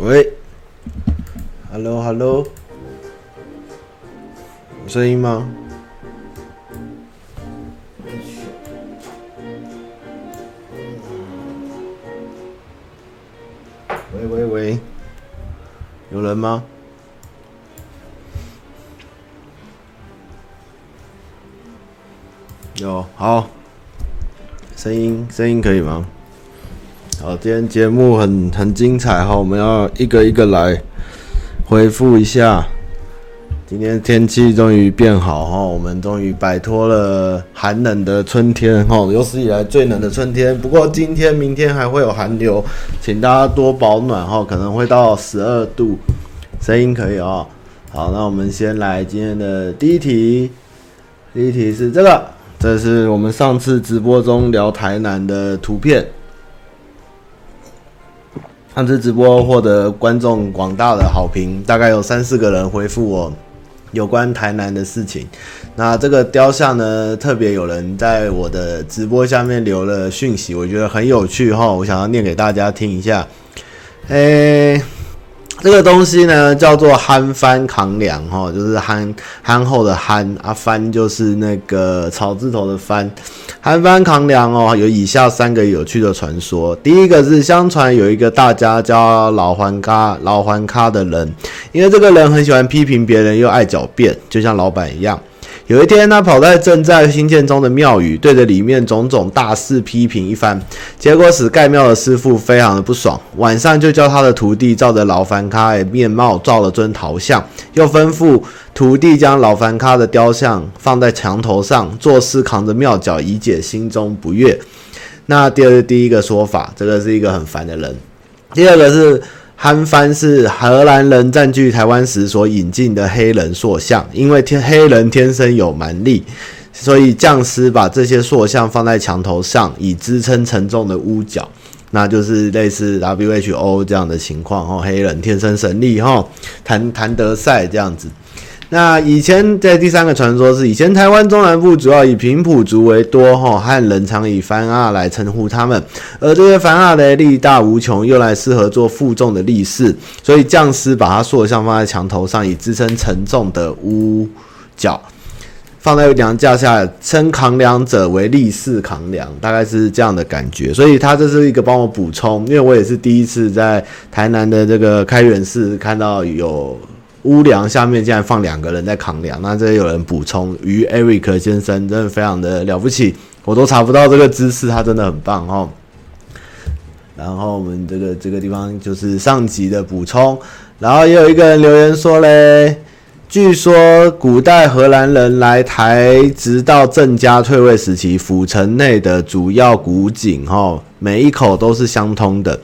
喂，Hello，Hello，有声音吗？喂喂喂，有人吗？有，好，声音声音可以吗？好，今天节目很很精彩哈，我们要一个一个来回复一下。今天天气终于变好哈，我们终于摆脱了寒冷的春天哈，有史以来最冷的春天。不过今天、明天还会有寒流，请大家多保暖哈，可能会到十二度。声音可以哦。好，那我们先来今天的第一题，第一题是这个，这是我们上次直播中聊台南的图片。上次直播获得观众广大的好评，大概有三四个人回复我有关台南的事情。那这个雕像呢，特别有人在我的直播下面留了讯息，我觉得很有趣哈，我想要念给大家听一下。诶、这个东西呢，叫做憨番扛梁哈，就是憨憨厚的憨啊，番就是那个草字头的番。憨番扛梁哦，有以下三个有趣的传说。第一个是，相传有一个大家叫老环咖老环咖的人，因为这个人很喜欢批评别人，又爱狡辩，就像老板一样。有一天，他跑在正在兴建中的庙宇，对着里面种种大肆批评一番，结果使盖庙的师傅非常的不爽。晚上就叫他的徒弟照着老番咖的面貌造了尊陶像，又吩咐徒弟将老番咖的雕像放在墙头上，作势扛着庙角以解心中不悦。那第二第一个说法，这个是一个很烦的人。第二个是。憨番是荷兰人占据台湾时所引进的黑人塑像，因为天黑人天生有蛮力，所以匠师把这些塑像放在墙头上，以支撑沉重的屋角，那就是类似 WHO 这样的情况哦。黑人天生神力哈，谭谭德赛这样子。那以前在第三个传说是，以前台湾中南部主要以平埔族为多，哈，汉人常以番阿来称呼他们，而这些番阿的力大无穷，又来适合做负重的力士，所以匠师把它塑像放在墙头上，以支撑沉重的屋角，放在梁架下，称扛梁者为力士扛梁，大概是这样的感觉。所以他这是一个帮我补充，因为我也是第一次在台南的这个开元寺看到有。屋梁下面竟然放两个人在扛梁，那这有人补充，于 Eric 先生真的非常的了不起，我都查不到这个知识，他真的很棒哦。然后我们这个这个地方就是上集的补充，然后也有一个人留言说嘞，据说古代荷兰人来台，直到郑家退位时期，府城内的主要古井哈，每一口都是相通的。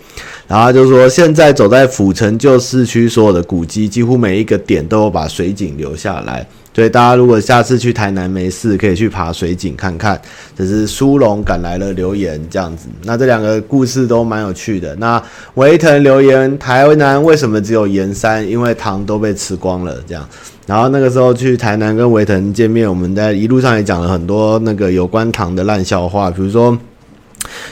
然后就是说，现在走在府城旧市区，所有的古迹几乎每一个点都有把水井留下来。所以大家如果下次去台南没事，可以去爬水井看看。这是苏龙赶来了留言这样子。那这两个故事都蛮有趣的。那维腾留言：台南为什么只有盐山？因为糖都被吃光了。这样。然后那个时候去台南跟维腾见面，我们在一路上也讲了很多那个有关糖的烂笑话，比如说。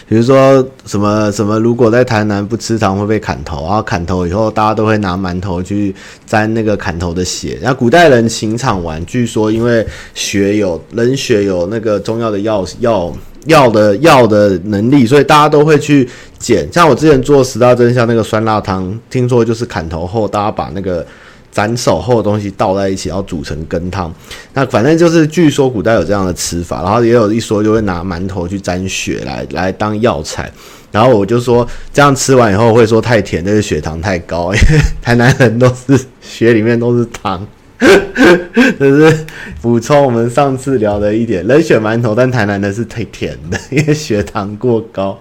比如说什么什么，如果在台南不吃糖会被砍头，然后砍头以后大家都会拿馒头去沾那个砍头的血。然后古代人情场玩，据说因为血有人血有那个中药的药药药的药的能力，所以大家都会去捡。像我之前做十大真相那个酸辣汤，听说就是砍头后大家把那个。斩首后的东西倒在一起，然后煮成羹汤。那反正就是，据说古代有这样的吃法，然后也有一说就会拿馒头去沾血来来当药材。然后我就说，这样吃完以后会说太甜，这是血糖太高，因为台南人都是血里面都是糖。这是补充我们上次聊的一点，冷血馒头，但台南的是太甜的，因为血糖过高。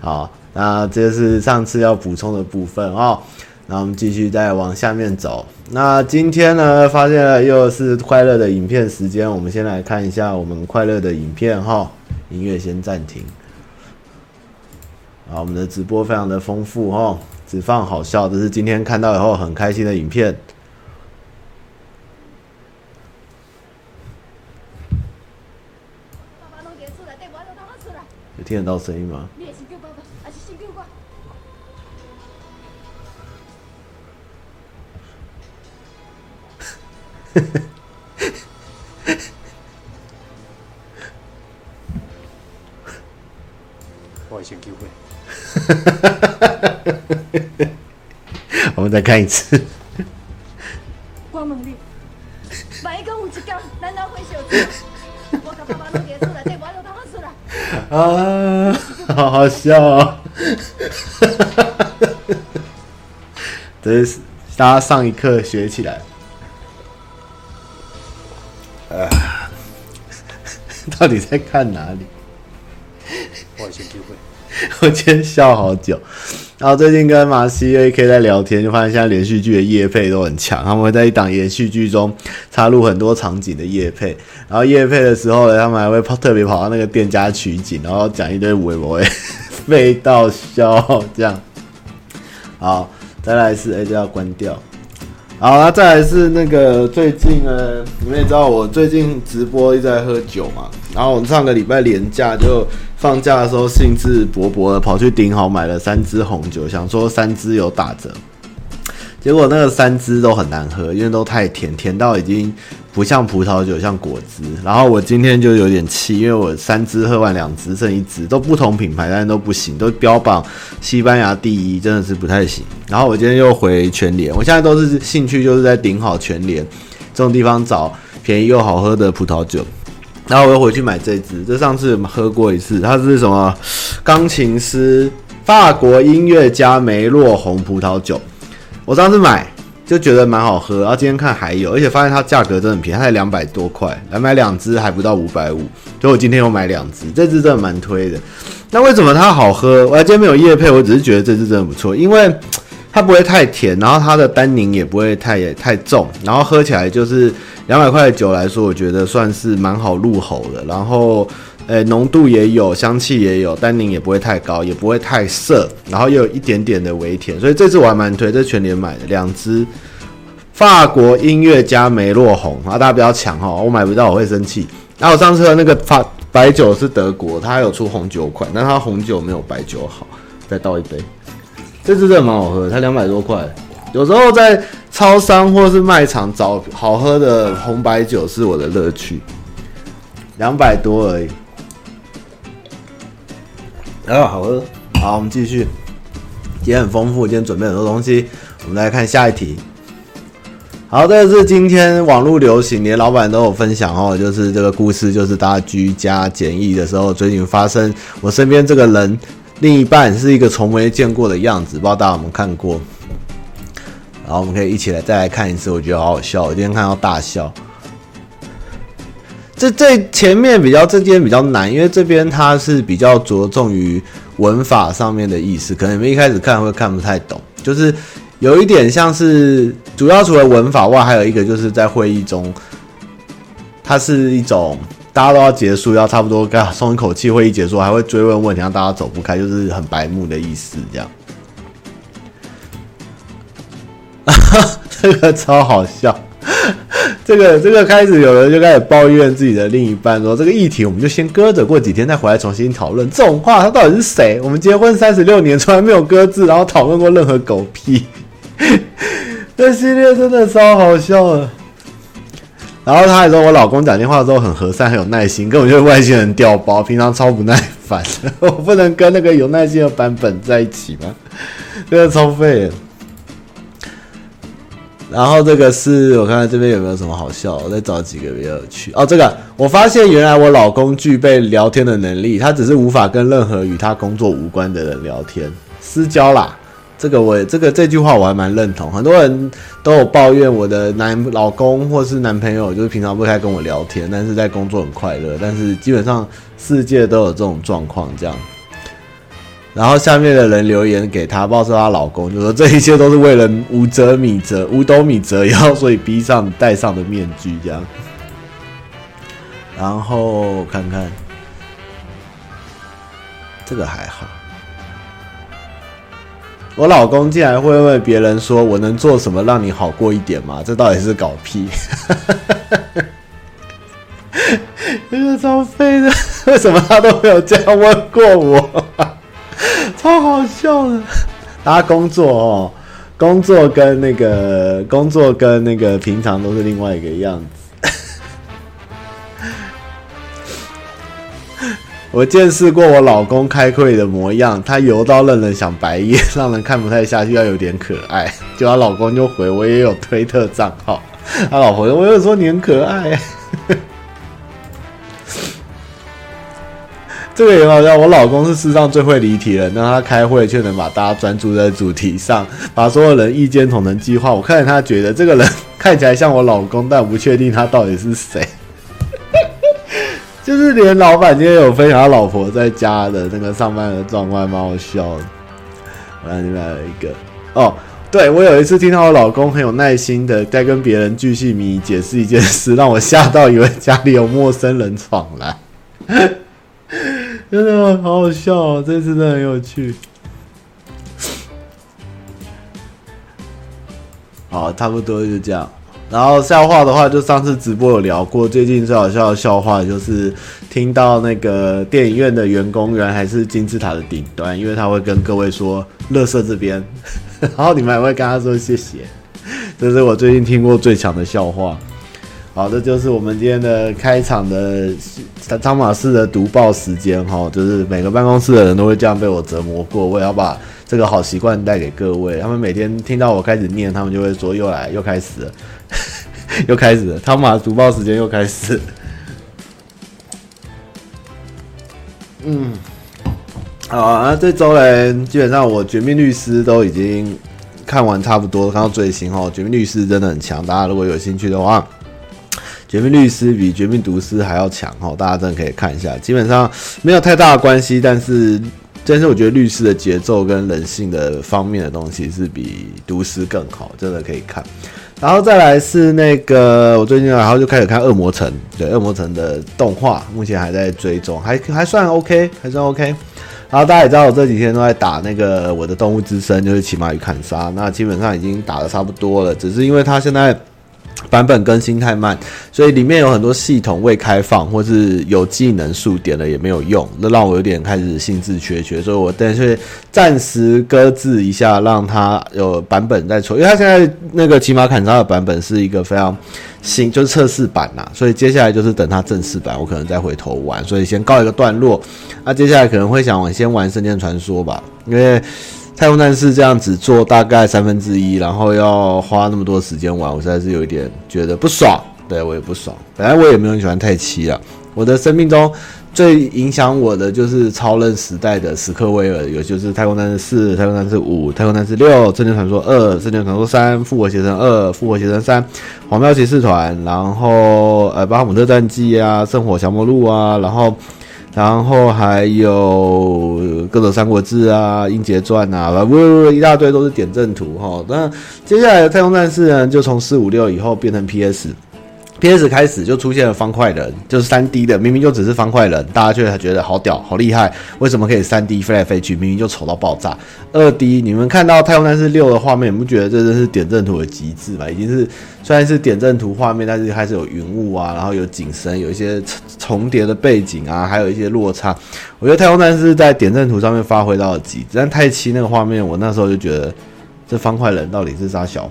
好，那这是上次要补充的部分哦。那我们继续再往下面走。那今天呢，发现了又是快乐的影片时间。我们先来看一下我们快乐的影片哈。音乐先暂停。啊，我们的直播非常的丰富哈，只放好笑，这是今天看到以后很开心的影片。有听得到声音吗？我先机会。我们再看一次。我问你，万一讲有一天，咱老会相见，我甲爸爸拢伫厝内底，我就当他出来。啊，好好笑哦！这是大家上一课学起来。啊，到底在看哪里？我先机会。我今天笑好久，然后最近跟马西 AK 在聊天，就发现现在连续剧的夜配都很强，他们会在一档连续剧中插入很多场景的夜配，然后夜配的时候呢，他们还会跑特别跑到那个店家取景，然后讲一堆微博，废到笑这样。好，再来一次哎，这要关掉。好，那再来是那个最近呢，你们也知道我最近直播一直在喝酒嘛，然后我们上个礼拜连假就。放假的时候兴致勃勃的跑去顶好买了三支红酒，想说三支有打折，结果那个三支都很难喝，因为都太甜，甜到已经不像葡萄酒，像果汁。然后我今天就有点气，因为我三支喝完两支剩一支，都不同品牌，但是都不行，都标榜西班牙第一，真的是不太行。然后我今天又回全联，我现在都是兴趣就是在顶好全联这种地方找便宜又好喝的葡萄酒。然后我又回去买这支，这上次喝过一次，它是什么？钢琴师法国音乐家梅洛红葡萄酒。我上次买就觉得蛮好喝，然后今天看还有，而且发现它价格真的很便宜，它才两百多块，来买两支还不到五百五，所以我今天又买两支，这支真的蛮推的。那为什么它好喝？我今天没有夜配，我只是觉得这支真的不错，因为它不会太甜，然后它的单宁也不会太太重，然后喝起来就是。两百块的酒来说，我觉得算是蛮好入喉的。然后，呃，浓度也有，香气也有，单宁也不会太高，也不会太涩，然后又有一点点的微甜，所以这次我还蛮推，这全年买的两支法国音乐家梅洛红啊，大家不要抢哈，我买不到我会生气。然后我上次的那个法白酒是德国，它有出红酒款，但它红酒没有白酒好。再倒一杯，这支真的蛮好喝，它两百多块。有时候在超商或是卖场找好喝的红白酒是我的乐趣，两百多而已，啊，好喝。好，我们继续，今天很丰富，今天准备很多东西。我们来看下一题。好，这是今天网络流行，连老板都有分享哦，就是这个故事，就是大家居家检疫的时候，最近发生，我身边这个人另一半是一个从没见过的样子，不知道大家有没有看过？然后我们可以一起来再来看一次，我觉得好好笑，我今天看到大笑。这这前面比较这边比较难，因为这边它是比较着重于文法上面的意思，可能你们一开始看会看不太懂，就是有一点像是主要除了文法外，还有一个就是在会议中，它是一种大家都要结束，要差不多该松一口气，会议结束还会追问问题，让大家走不开，就是很白目的意思，这样。这个超好笑，这个这个开始有人就开始抱怨自己的另一半，说这个议题我们就先搁着，过几天再回来重新讨论。这种话他到底是谁？我们结婚三十六年从来没有搁置，然后讨论过任何狗屁。这系列真的超好笑的。然后他还说我老公讲电话的时候很和善，很有耐心，根本就是外星人调包，平常超不耐烦。我不能跟那个有耐心的版本在一起吗？这个超废。然后这个是我看看这边有没有什么好笑，我再找几个比较有趣哦。这个我发现原来我老公具备聊天的能力，他只是无法跟任何与他工作无关的人聊天私交啦。这个我这个这句话我还蛮认同，很多人都有抱怨我的男老公或是男朋友，就是平常不太跟我聊天，但是在工作很快乐。但是基本上世界都有这种状况，这样。然后下面的人留言给她，不知道是她老公，就说这一切都是为了五折米折五斗米折腰，所以逼上戴上的面具这样。然后看看这个还好，我老公竟然会问别人说：“我能做什么让你好过一点吗？”这到底是搞屁？这个超废的，为什么他都没有这样问过我？超好笑的！大家工作哦，工作跟那个工作跟那个平常都是另外一个样子。我见识过我老公开会的模样，他油到让人想白眼，让人看不太下去，要有点可爱。就她老公就回我也有推特账号，他老婆我有说你很可爱。这个也好笑，我老公是世上最会离题的人，让他开会却能把大家专注在主题上，把所有人意见统成计划。我看见他觉得这个人看起来像我老公，但我不确定他到底是谁。就是连老板今天有分享他老婆在家的那个上班的状况，蛮好笑的。我来另外有一个哦，对，我有一次听到我老公很有耐心的在跟别人巨细靡遗解释一件事，让我吓到以为家里有陌生人闯来，真的好好笑哦，这次真的很有趣。好，差不多就这样。然后笑话的话，就上次直播有聊过。最近最好笑的笑话就是听到那个电影院的员工原来还是金字塔的顶端，因为他会跟各位说“垃圾这边”，然后你们还会跟他说谢谢。这是我最近听过最强的笑话。好，这就是我们今天的开场的汤马士的读报时间哈，就是每个办公室的人都会这样被我折磨过，我也要把这个好习惯带给各位。他们每天听到我开始念，他们就会说又来又开始了。又开始了，汤马读报时间又开始。嗯，好啊，这周呢，基本上我《绝命律师》都已经看完差不多，看到最新哦，《绝命律师》真的很强，大家如果有兴趣的话，《绝命律师》比《绝命毒师》还要强哦，大家真的可以看一下。基本上没有太大的关系，但是但是我觉得律师的节奏跟人性的方面的东西是比毒师更好，真的可以看。然后再来是那个，我最近然后就开始看《恶魔城》，对，《恶魔城》的动画目前还在追踪，还还算 OK，还算 OK。然后大家也知道，我这几天都在打那个《我的动物之声》，就是《骑马与砍杀》，那基本上已经打得差不多了，只是因为它现在。版本更新太慢，所以里面有很多系统未开放，或是有技能数点了也没有用，那让我有点开始兴致缺缺，所以我等于暂时搁置一下，让它有版本再出，因为它现在那个骑马砍杀的版本是一个非常新，就是测试版呐，所以接下来就是等它正式版，我可能再回头玩，所以先告一个段落。那接下来可能会想玩先玩《圣剑传说》吧，因为。太空战士这样子做大概三分之一，然后要花那么多时间玩，我实在是有一点觉得不爽。对，我也不爽，本来我也没有很喜欢太七啊。我的生命中最影响我的就是超任时代的史克威尔，有就是太空战士四、太空战士五、太空战士六、圣剑传说二、圣剑传说三、复活邪神二、复活邪神三、黄标骑士团，然后呃巴哈姆特战记啊、圣火降魔录啊，然后。然后还有《各种三国志》啊，《英杰传》啊，不不不，一大堆都是点阵图哈。那接下来的太空战士呢，就从四五六以后变成 PS。PS 开始就出现了方块人，就是三 D 的，明明就只是方块人，大家却还觉得好屌、好厉害。为什么可以三 D 飞来飞去？明明就丑到爆炸。二 D，你们看到《太空战士六》的画面，你不觉得这真是点阵图的极致吗？已经是虽然是点阵图画面，但是还是有云雾啊，然后有景深，有一些重叠的背景啊，还有一些落差。我觉得《太空战士》在点阵图上面发挥到了极致，但太七那个画面，我那时候就觉得这方块人到底是啥小？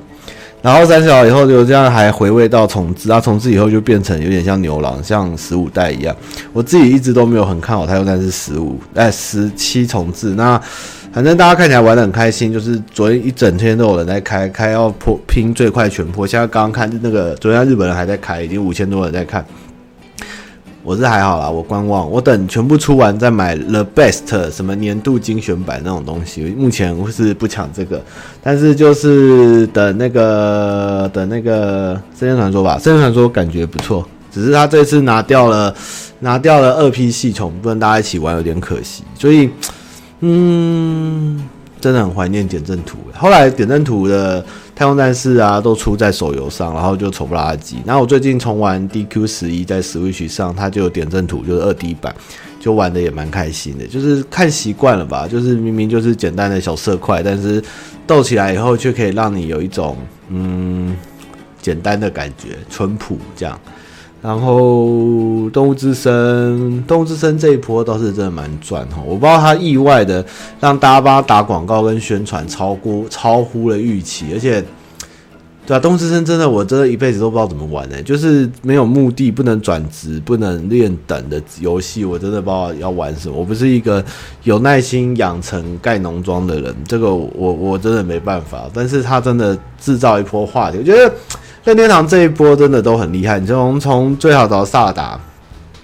然后三小以后就这样还回味到重置啊，重置以后就变成有点像牛郎，像十五代一样。我自己一直都没有很看好它，又但是十五哎十七重置。那反正大家看起来玩的很开心，就是昨天一整天都有人在开，开要破拼最快全破。现在刚刚看那个昨天日本人还在开，已经五千多人在看。我是还好啦，我观望，我等全部出完再买 The Best 什么年度精选版那种东西。目前我是不抢这个，但是就是等那个等那个《圣剑传说》吧，《圣剑传说》感觉不错，只是他这次拿掉了拿掉了二 P 系统，不能大家一起玩有点可惜。所以，嗯，真的很怀念点阵图。后来点阵图的。太空战士啊，都出在手游上，然后就丑不拉几。然后我最近重玩 DQ 十一，在 Switch 上，它就有点阵图，就是二 D 版，就玩的也蛮开心的。就是看习惯了吧，就是明明就是简单的小色块，但是斗起来以后，却可以让你有一种嗯简单的感觉，淳朴这样。然后《动物之声》，《动物之声》这一波倒是真的蛮赚哈，我不知道他意外的让大家帮他打广告跟宣传超过超乎了预期，而且，对啊，《动物之声》真的我真的一辈子都不知道怎么玩呢、就是没有目的、不能转职、不能练等的游戏，我真的不知道要玩什么。我不是一个有耐心养成盖农庄的人，这个我我真的没办法。但是他真的制造一波话题，我觉得。任天堂这一波真的都很厉害，你从从最好找萨达，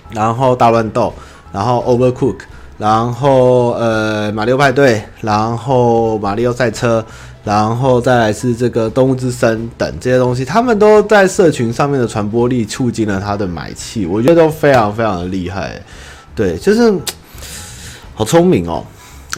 然后大乱斗，然后 Overcook，然后呃马里奥派对，然后马里奥赛车，然后再来是这个动物之声等这些东西，他们都在社群上面的传播力促进了他的买气，我觉得都非常非常的厉害，对，就是好聪明哦。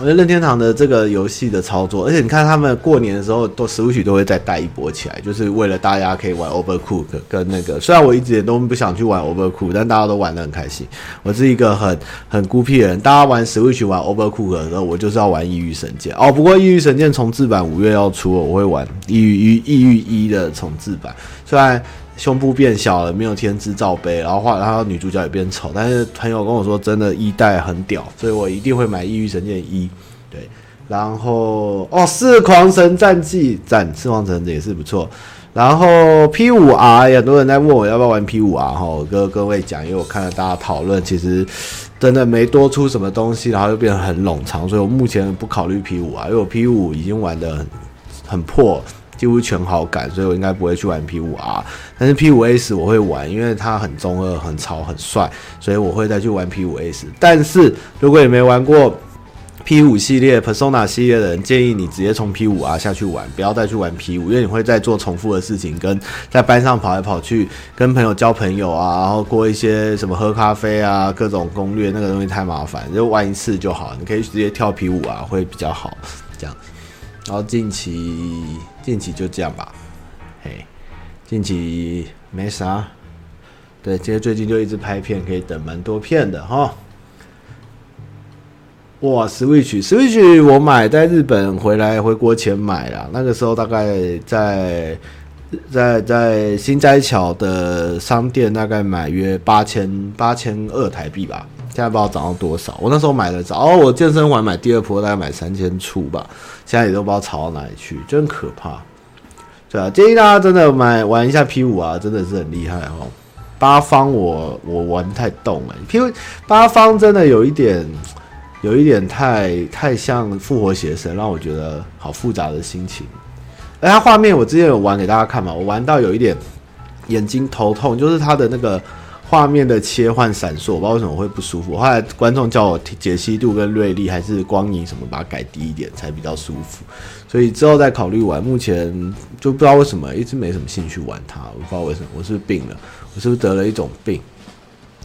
我觉得任天堂的这个游戏的操作，而且你看他们过年的时候都 Switch 都会再带一波起来，就是为了大家可以玩 Overcook 跟那个。虽然我一直也都不想去玩 Overcook，但大家都玩得很开心。我是一个很很孤僻的人，大家玩 Switch 玩 Overcook 的时候，我就是要玩《异域神剑》哦。不过《异域神剑》重制版五月要出了，我会玩《异域异域一》的重制版，虽然。胸部变小了，没有天之罩杯，然后画，然后女主角也变丑。但是朋友跟我说，真的，一代很屌，所以我一定会买《异域神剑一》。对，然后哦，《四狂神战记》赞，《四狂神》也是不错。然后 P 五 R，很多人在问我要不要玩 P 五 R 哈，我跟各位讲，因为我看了大家讨论，其实真的没多出什么东西，然后又变得很冗长，所以我目前不考虑 P 五 R，因为我 P 五已经玩得很很破。几乎全好感，所以我应该不会去玩 P 五 R，但是 P 五 S 我会玩，因为它很中二、很潮、很帅，所以我会再去玩 P 五 S。但是如果你没玩过 P 五系列、Persona 系列的人，建议你直接从 P 五 R 下去玩，不要再去玩 P 五，因为你会再做重复的事情，跟在班上跑来跑去，跟朋友交朋友啊，然后过一些什么喝咖啡啊，各种攻略，那个东西太麻烦，就玩一次就好，你可以直接跳 P 五 R 会比较好，这样。然后近期近期就这样吧，嘿，近期没啥，对，其实最近就一直拍片，可以等蛮多片的哈。哇，Switch，Switch 我买在日本回来回国前买了，那个时候大概在在在心斋桥的商店大概买约八千八千二台币吧。现在不知道涨到多少，我那时候买的早，我健身环买第二波大概买三千出吧，现在也都不知道炒到哪里去，真可怕。对啊，建议大家真的买玩一下 P 五啊，真的是很厉害哦。八方我我玩太动哎，P 八方真的有一点有一点太太像复活邪神，让我觉得好复杂的心情。而它画面我之前有玩给大家看嘛，我玩到有一点眼睛头痛，就是它的那个。画面的切换闪烁，我不知道为什么会不舒服。后来观众叫我解析度跟锐利还是光影什么，把它改低一点才比较舒服。所以之后再考虑玩。目前就不知道为什么一直没什么兴趣玩它，我不知道为什么，我是不是病了？我是不是得了一种病？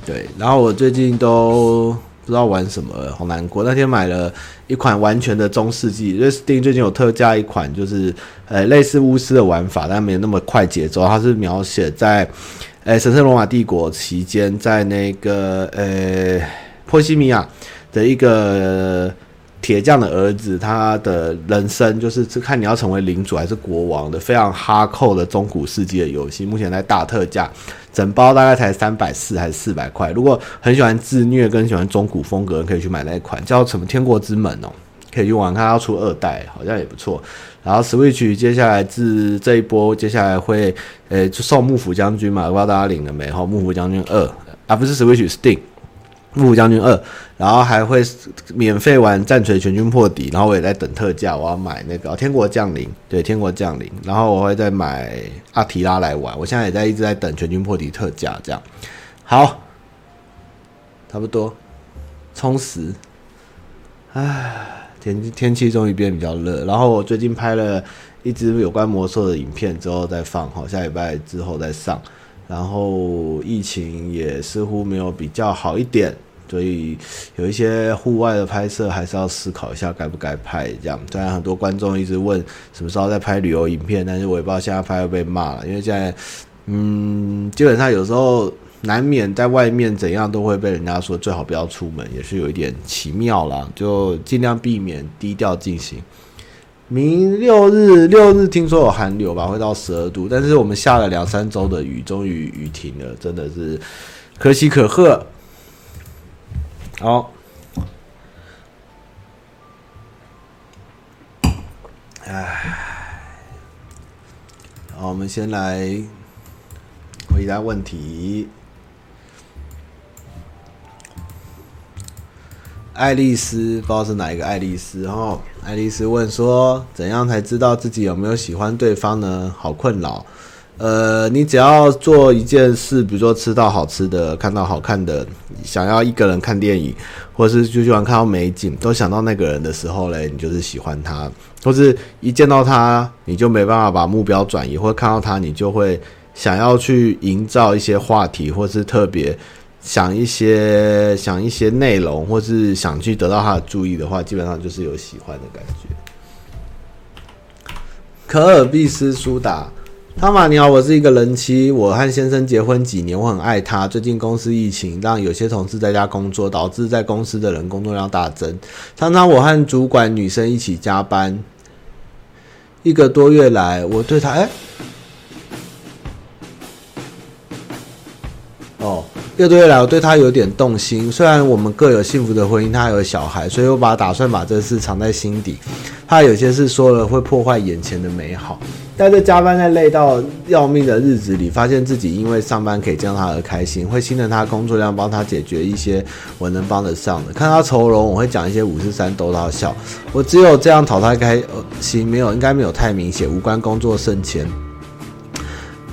对。然后我最近都不知道玩什么了，好难过。那天买了一款完全的中世纪，因为 Steam 最近有特价一款，就是呃类似巫师的玩法，但没有那么快节奏。它是描写在。诶，神圣罗马帝国期间，在那个呃波西米亚的一个铁匠的儿子，他的人生就是是看你要成为领主还是国王的非常哈扣的中古世纪的游戏。目前在大特价，整包大概才三百四还是四百块。如果很喜欢自虐跟喜欢中古风格，可以去买那一款叫什么《天国之门》哦，可以去玩。它要出二代，好像也不错。然后 Switch 接下来自这一波，接下来会，诶，就送幕府将军嘛，不知道大家领了没？哈，幕府将军二。啊，不是 Switch Steam，幕府将军二，然后还会免费玩战锤全军破敌，然后我也在等特价，我要买那个天国降临，对，天国降临，然后我会再买阿提拉来玩，我现在也在一直在等全军破敌特价，这样，好，差不多，充实，唉。天天气终于变比较热，然后我最近拍了一支有关魔兽的影片，之后再放，好，下礼拜之后再上。然后疫情也似乎没有比较好一点，所以有一些户外的拍摄还是要思考一下该不该拍。这样，虽然很多观众一直问什么时候再拍旅游影片，但是我也不知道现在拍会被骂了，因为现在，嗯，基本上有时候。难免在外面怎样都会被人家说最好不要出门，也是有一点奇妙啦，就尽量避免低调进行。明六日六日听说有寒流吧，会到十二度，但是我们下了两三周的雨，终于雨停了，真的是可喜可贺。好，哎，好，我们先来回答问题。爱丽丝不知道是哪一个爱丽丝哦。爱丽丝问说：“怎样才知道自己有没有喜欢对方呢？好困扰。呃，你只要做一件事，比如说吃到好吃的、看到好看的、想要一个人看电影，或是就喜欢看到美景，都想到那个人的时候嘞，你就是喜欢他。或是一见到他，你就没办法把目标转移，或看到他，你就会想要去营造一些话题，或是特别。”想一些想一些内容，或是想去得到他的注意的话，基本上就是有喜欢的感觉。可尔必斯苏打，汤玛你好，我是一个人妻，我和先生结婚几年，我很爱他。最近公司疫情让有些同事在家工作，导致在公司的人工作量大增，常常我和主管女生一起加班。一个多月来，我对他哎。一个多月来，我对他有点动心。虽然我们各有幸福的婚姻，他还有小孩，所以我把打算把这事藏在心底。他有些事说了会破坏眼前的美好。在这加班在累到要命的日子里，发现自己因为上班可以见到他而开心，会心疼他工作量，帮他解决一些我能帮得上的。看他愁容，我会讲一些五四三逗他笑。我只有这样讨他开心，没有应该没有太明显，无关工作省钱。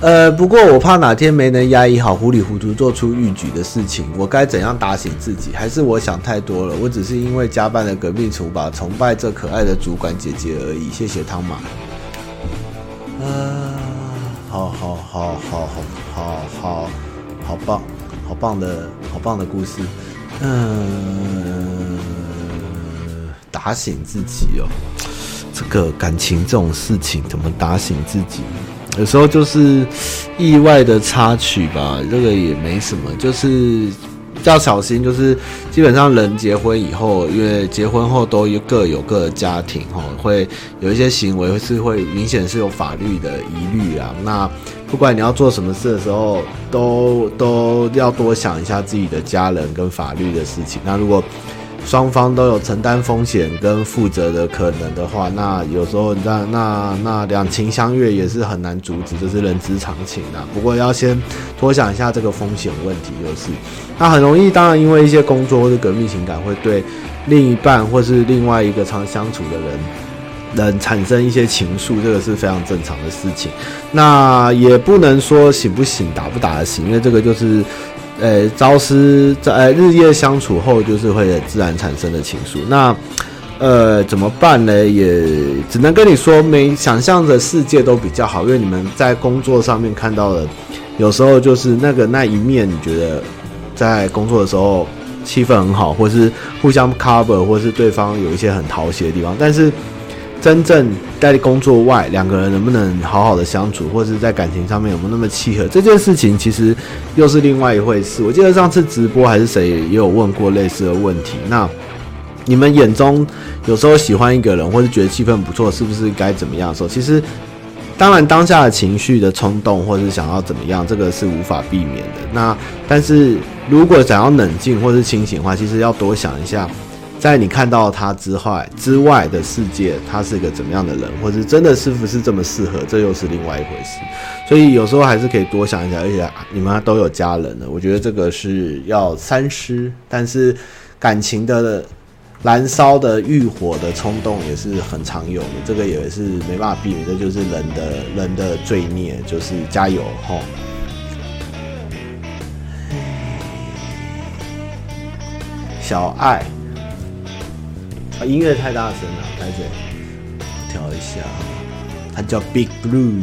呃，不过我怕哪天没能压抑好，糊里糊涂做出欲举的事情，我该怎样打醒自己？还是我想太多了？我只是因为加班的革命厨吧，崇拜这可爱的主管姐姐而已。谢谢汤马。啊，好好好好好好好棒，好棒的好棒的故事。嗯，打醒自己哦，这个感情这种事情，怎么打醒自己？有时候就是意外的插曲吧，这个也没什么，就是要小心。就是基本上人结婚以后，因为结婚后都有各有各的家庭，哈，会有一些行为是会明显是有法律的疑虑啊。那不管你要做什么事的时候，都都要多想一下自己的家人跟法律的事情。那如果双方都有承担风险跟负责的可能的话，那有时候那那那两情相悦也是很难阻止，这、就是人之常情啊。不过要先多想一下这个风险问题，就是那很容易，当然因为一些工作或者革命情感，会对另一半或是另外一个常相处的人能产生一些情愫，这个是非常正常的事情。那也不能说行不行，打不打得行，因为这个就是。呃、朝思在、欸、日夜相处后，就是会自然产生的情愫。那，呃，怎么办呢？也只能跟你说，每想象的世界都比较好，因为你们在工作上面看到的，有时候就是那个那一面，你觉得在工作的时候气氛很好，或是互相 cover，或是对方有一些很讨喜的地方，但是。真正在工作外，两个人能不能好好的相处，或者是在感情上面有没有那么契合，这件事情其实又是另外一回事。我记得上次直播还是谁也有问过类似的问题。那你们眼中有时候喜欢一个人，或是觉得气氛不错，是不是该怎么样说？其实，当然当下的情绪的冲动，或是想要怎么样，这个是无法避免的。那但是如果想要冷静或是清醒的话，其实要多想一下。在你看到他之外之外的世界，他是一个怎么样的人，或者真的是不是这么适合，这又是另外一回事。所以有时候还是可以多想一想，而且你们都有家人了，我觉得这个是要三思。但是感情的燃烧的欲火的冲动也是很常有的，这个也是没办法避免，这就是人的人的罪孽，就是加油吼。小爱。音乐太大声了，来这调一下。它叫 Big Blue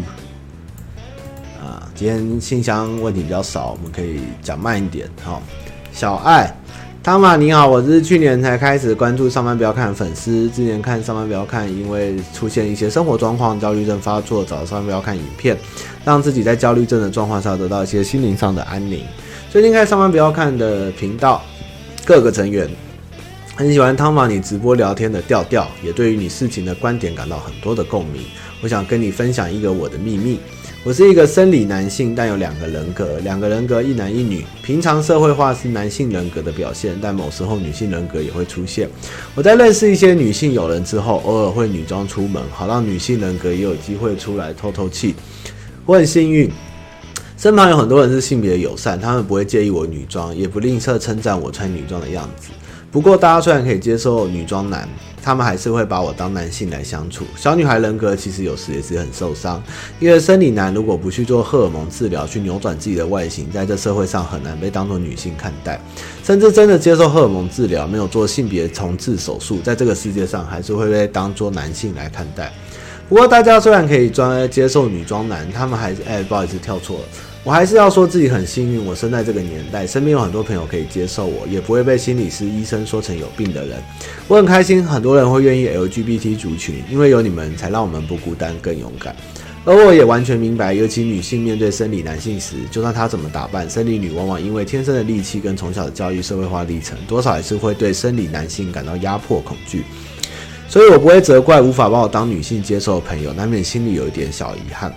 啊。今天信箱问题比较少，我们可以讲慢一点。好，小爱，汤玛你好，我是去年才开始关注上班不要看粉丝，之前看上班不要看，因为出现一些生活状况，焦虑症发作，找上不要看影片，让自己在焦虑症的状况下得到一些心灵上的安宁。最近看上班不要看的频道，各个成员。很喜欢汤玛你直播聊天的调调，也对于你事情的观点感到很多的共鸣。我想跟你分享一个我的秘密。我是一个生理男性，但有两个人格，两个人格一男一女。平常社会化是男性人格的表现，但某时候女性人格也会出现。我在认识一些女性友人之后，偶尔会女装出门，好让女性人格也有机会出来透透气。我很幸运，身旁有很多人是性别友善，他们不会介意我女装，也不吝啬称赞我穿女装的样子。不过，大家虽然可以接受女装男，他们还是会把我当男性来相处。小女孩人格其实有时也是很受伤，因为生理男如果不去做荷尔蒙治疗，去扭转自己的外形，在这社会上很难被当作女性看待。甚至真的接受荷尔蒙治疗，没有做性别重置手术，在这个世界上还是会被当作男性来看待。不过，大家虽然可以专接受女装男，他们还是……哎，不好意思，跳错了。我还是要说自己很幸运，我生在这个年代，身边有很多朋友可以接受我，也不会被心理师、医生说成有病的人。我很开心，很多人会愿意 LGBT 族群，因为有你们，才让我们不孤单、更勇敢。而我也完全明白，尤其女性面对生理男性时，就算她怎么打扮，生理女往往因为天生的力气跟从小的教育、社会化历程，多少还是会对生理男性感到压迫、恐惧。所以我不会责怪无法把我当女性接受的朋友，难免心里有一点小遗憾。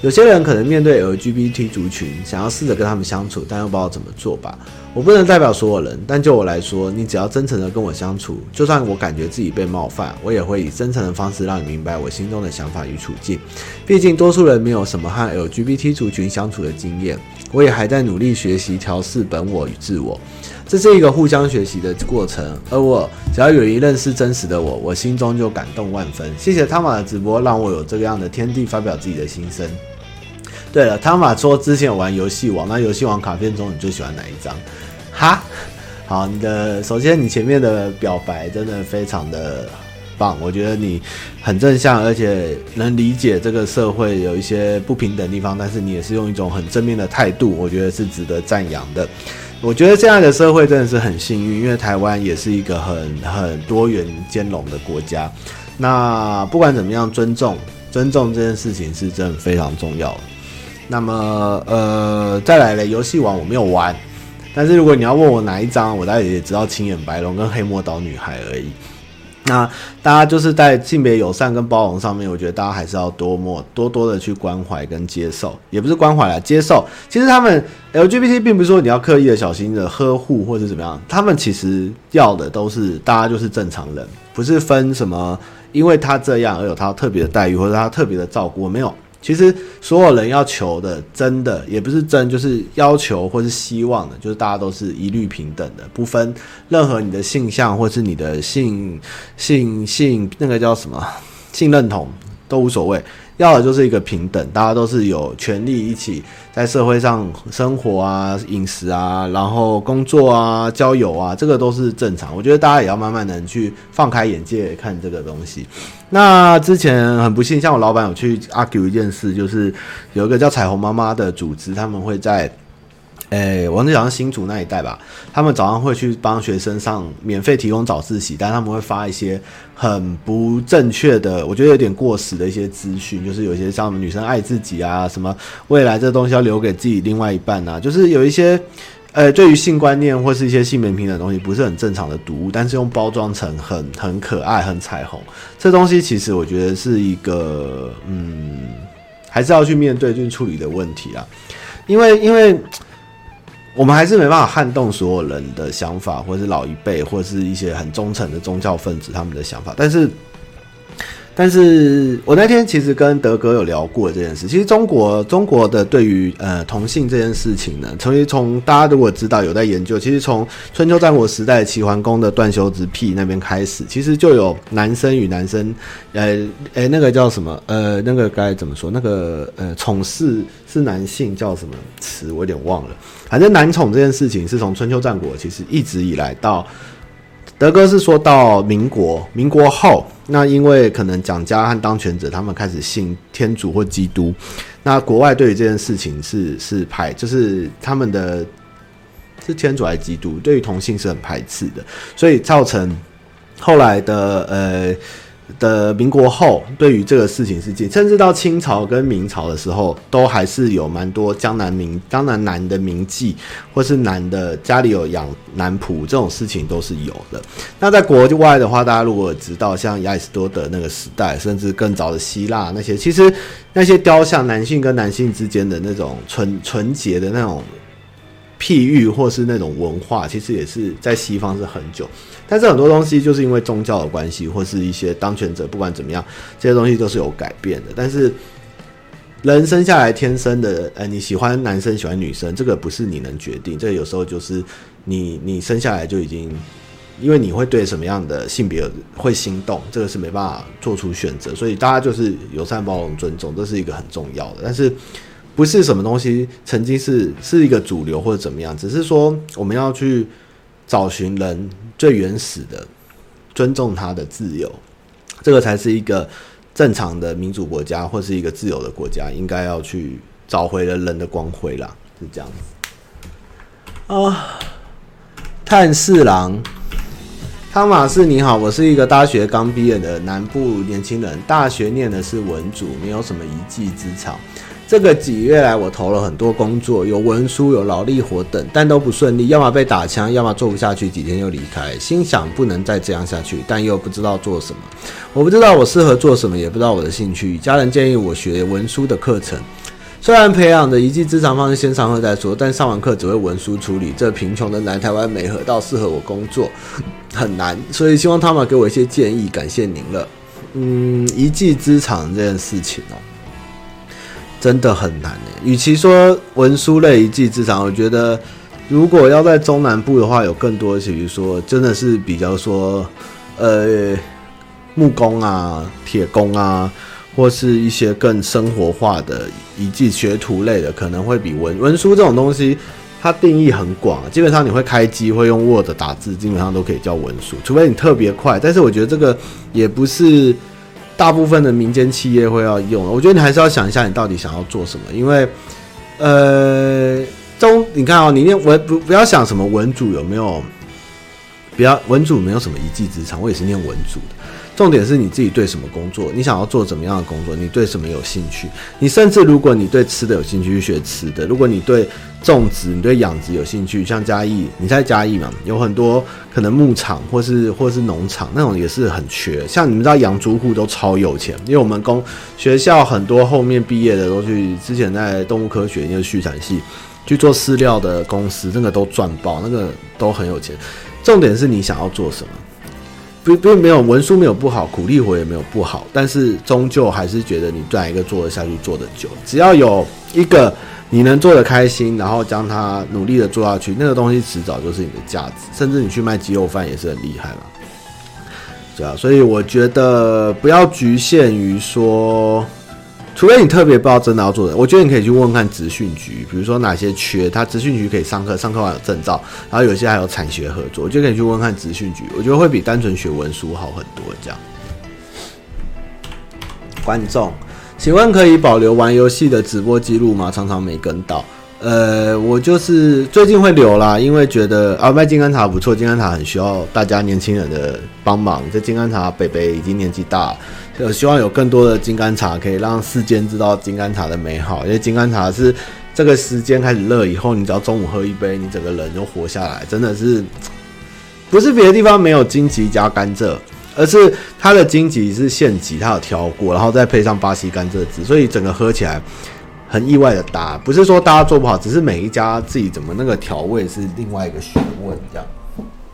有些人可能面对 LGBT 族群，想要试着跟他们相处，但又不知道怎么做吧。我不能代表所有人，但就我来说，你只要真诚的跟我相处，就算我感觉自己被冒犯，我也会以真诚的方式让你明白我心中的想法与处境。毕竟多数人没有什么和 LGBT 族群相处的经验，我也还在努力学习调试本我与自我，这是一个互相学习的过程。而我只要有一认识真实的我，我心中就感动万分。谢谢汤玛的直播，让我有这个样的天地发表自己的心声。对了，汤玛说之前玩游戏王，那游戏王卡片中你最喜欢哪一张？哈，好，你的首先你前面的表白真的非常的棒，我觉得你很正向，而且能理解这个社会有一些不平等地方，但是你也是用一种很正面的态度，我觉得是值得赞扬的。我觉得现在的社会真的是很幸运，因为台湾也是一个很很多元兼容的国家。那不管怎么样，尊重尊重这件事情是真的非常重要。那么，呃，再来了，游戏王我没有玩，但是如果你要问我哪一张，我大概也知道青眼白龙跟黑魔导女孩而已。那大家就是在性别友善跟包容上面，我觉得大家还是要多么多多的去关怀跟接受，也不是关怀啦，接受。其实他们 LGBT 并不是说你要刻意的小心的呵护或是怎么样，他们其实要的都是大家就是正常人，不是分什么，因为他这样而有他特别的待遇或者他特别的照顾，我没有。其实所有人要求的，真的也不是真，就是要求或是希望的，就是大家都是一律平等的，不分任何你的性向或是你的性性性那个叫什么 性认同都无所谓。要的就是一个平等，大家都是有权利一起在社会上生活啊、饮食啊，然后工作啊、交友啊，这个都是正常。我觉得大家也要慢慢的去放开眼界看这个东西。那之前很不幸，像我老板有去 argue 一件事，就是有一个叫彩虹妈妈的组织，他们会在。诶、欸，我那好像新竹那一带吧，他们早上会去帮学生上免费提供早自习，但他们会发一些很不正确的，我觉得有点过时的一些资讯，就是有些像女生爱自己啊，什么未来这东西要留给自己另外一半啊，就是有一些，呃，对于性观念或是一些性别平等的东西不是很正常的读物，但是用包装成很很可爱、很彩虹，这东西其实我觉得是一个，嗯，还是要去面对去处理的问题啊，因为因为。我们还是没办法撼动所有人的想法，或者是老一辈，或者是一些很忠诚的宗教分子他们的想法，但是。但是我那天其实跟德哥有聊过这件事。其实中国中国的对于呃同性这件事情呢，从从大家如果知道有在研究，其实从春秋战国时代齐桓公的断袖之癖那边开始，其实就有男生与男生，呃诶那个叫什么呃那个该怎么说？那个呃宠是是男性叫什么词？我有点忘了。反正男宠这件事情是从春秋战国其实一直以来到。德哥是说到民国，民国后，那因为可能蒋家和当权者他们开始信天主或基督，那国外对于这件事情是 是排，就是他们的，是天主还是基督，对于同性是很排斥的，所以造成后来的呃的民国后，对于这个事情是禁，甚至到清朝跟明朝的时候，都还是有蛮多江南名江南男的名妓，或是男的家里有养男仆这种事情都是有的。那在国外的话，大家如果知道像亚里士多德那个时代，甚至更早的希腊那些，其实那些雕像男性跟男性之间的那种纯纯洁的那种。譬喻或是那种文化，其实也是在西方是很久，但是很多东西就是因为宗教的关系，或是一些当权者，不管怎么样，这些东西都是有改变的。但是人生下来天生的，呃，你喜欢男生喜欢女生，这个不是你能决定，这个有时候就是你你生下来就已经，因为你会对什么样的性别会心动，这个是没办法做出选择，所以大家就是友善包容尊重，这是一个很重要的，但是。不是什么东西曾经是是一个主流或者怎么样，只是说我们要去找寻人最原始的尊重他的自由，这个才是一个正常的民主国家或是一个自由的国家应该要去找回了人的光辉啦，是这样子。啊，炭四郎，汤马士你好，我是一个大学刚毕业的南部年轻人，大学念的是文组，没有什么一技之长。这个几月来，我投了很多工作，有文书，有劳力活等，但都不顺利，要么被打枪，要么做不下去，几天就离开。心想不能再这样下去，但又不知道做什么。我不知道我适合做什么，也不知道我的兴趣。家人建议我学文书的课程，虽然培养的一技之长放在先上课再说，但上完课只会文书处理，这贫穷的南台湾没合到适合我工作很难，所以希望他们给我一些建议，感谢您了。嗯，一技之长这件事情哦。真的很难诶，与其说文书类一技之长，我觉得如果要在中南部的话，有更多，比如说真的是比较说，呃，木工啊、铁工啊，或是一些更生活化的一技学徒类的，可能会比文文书这种东西，它定义很广，基本上你会开机会用 Word 打字，基本上都可以叫文书，除非你特别快。但是我觉得这个也不是。大部分的民间企业会要用，我觉得你还是要想一下，你到底想要做什么。因为，呃，中你看哦，你念文不不要想什么文组有没有，不要文组没有什么一技之长，我也是念文组的。重点是你自己对什么工作，你想要做怎么样的工作，你对什么有兴趣？你甚至如果你对吃的有兴趣，去学吃的；如果你对种植、你对养殖有兴趣，像嘉义，你在嘉义嘛，有很多可能牧场或是或是农场那种也是很缺。像你们知道养猪户都超有钱，因为我们公学校很多后面毕业的都去之前在动物科学，就是畜产系去做饲料的公司，那个都赚爆，那个都很有钱。重点是你想要做什么？并没有文书没有不好，苦力活也没有不好，但是终究还是觉得你赚一个做得下去，做得久。只要有一个你能做得开心，然后将它努力的做下去，那个东西迟早就是你的价值。甚至你去卖鸡肉饭也是很厉害嘛。对啊，所以我觉得不要局限于说。除非你特别不知道真的要做的，我觉得你可以去问看职训局，比如说哪些缺，他职训局可以上课，上课完有证照，然后有些还有产学合作，我觉得可以去问看职训局，我觉得会比单纯学文书好很多。这样，观众，请问可以保留玩游戏的直播记录吗？常常没跟到。呃，我就是最近会留啦，因为觉得啊卖金刚茶不错，金刚茶很需要大家年轻人的帮忙。这金刚茶北北已经年纪大。我希望有更多的金柑茶可以让世间知道金柑茶的美好，因为金柑茶是这个时间开始热以后，你只要中午喝一杯，你整个人就活下来，真的是不是别的地方没有金桔加甘蔗，而是它的金桔是现挤，它有挑过，然后再配上巴西甘蔗汁，所以整个喝起来很意外的搭。不是说大家做不好，只是每一家自己怎么那个调味是另外一个学问，这样。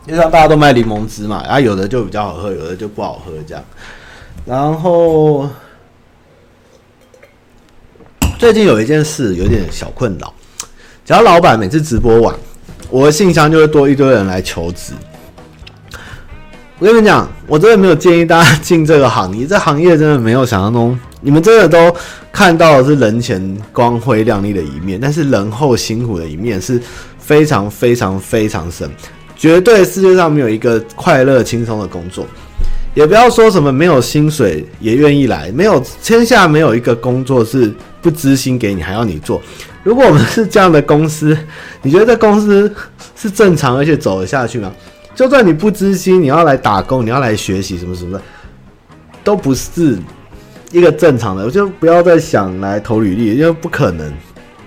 就像大家都卖柠檬汁嘛，然后有的就比较好喝，有的就不好喝，这样。然后最近有一件事有点小困扰，只要老板每次直播完，我的信箱就会多一堆人来求职。我跟你们讲，我真的没有建议大家进这个行业，这行业真的没有想象中，你们真的都看到的是人前光辉亮丽的一面，但是人后辛苦的一面是非常非常非常深，绝对世界上没有一个快乐轻松的工作。也不要说什么没有薪水也愿意来，没有天下没有一个工作是不支薪给你还要你做。如果我们是这样的公司，你觉得这公司是正常而且走得下去吗？就算你不支薪，你要来打工，你要来学习什么什么的，都不是一个正常的，我就不要再想来投履历，因为不可能。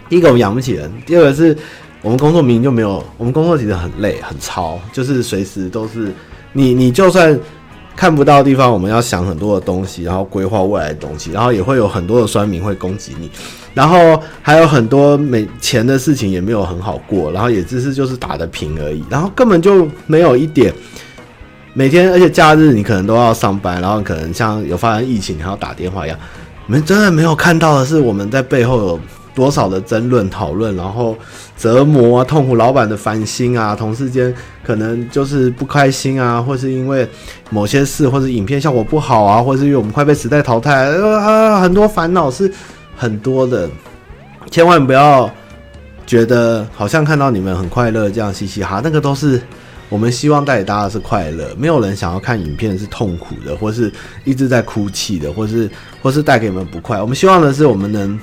第一个我们养不起人，第二个是我们工作明明就没有，我们工作其实很累很操，就是随时都是你你就算看不到的地方，我们要想很多的东西，然后规划未来的东西，然后也会有很多的酸民会攻击你，然后还有很多没钱的事情也没有很好过，然后也只是就是打得平而已，然后根本就没有一点每天，而且假日你可能都要上班，然后可能像有发生疫情，你还要打电话一样，你们真的没有看到的是我们在背后有。多少的争论讨论，然后折磨啊、痛苦，老板的烦心啊，同事间可能就是不开心啊，或是因为某些事，或是影片效果不好啊，或是因为我们快被时代淘汰，呃，很多烦恼是很多的，千万不要觉得好像看到你们很快乐这样嘻嘻哈，那个都是我们希望带给大家的是快乐，没有人想要看影片是痛苦的，或是一直在哭泣的，或是或是带给你们不快，我们希望的是我们能。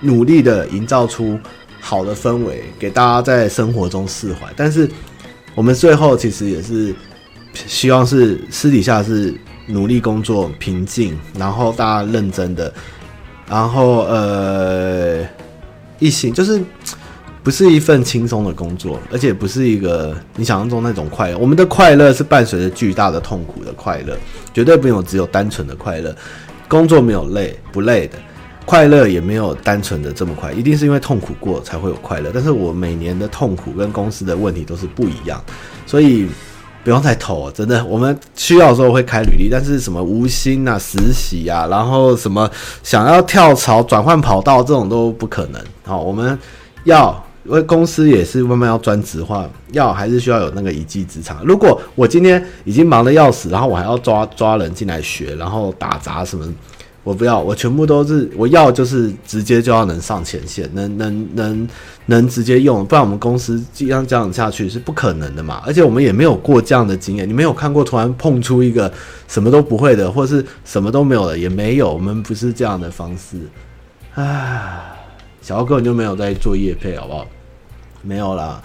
努力的营造出好的氛围，给大家在生活中释怀。但是我们最后其实也是希望是私底下是努力工作、平静，然后大家认真的，然后呃一心就是不是一份轻松的工作，而且不是一个你想象中那种快乐。我们的快乐是伴随着巨大的痛苦的快乐，绝对没有只有单纯的快乐。工作没有累不累的。快乐也没有单纯的这么快，一定是因为痛苦过才会有快乐。但是我每年的痛苦跟公司的问题都是不一样，所以不用再投了，真的。我们需要的时候会开履历，但是什么无薪啊、实习啊，然后什么想要跳槽、转换跑道这种都不可能。好，我们要因为公司也是慢慢要专职化，要还是需要有那个一技之长。如果我今天已经忙得要死，然后我还要抓抓人进来学，然后打杂什么。我不要，我全部都是我要，就是直接就要能上前线，能能能能直接用，不然我们公司这样这样下去是不可能的嘛。而且我们也没有过这样的经验，你没有看过突然碰出一个什么都不会的，或是什么都没有的，也没有。我们不是这样的方式。唉，小欧根本就没有在做业配，好不好？没有啦，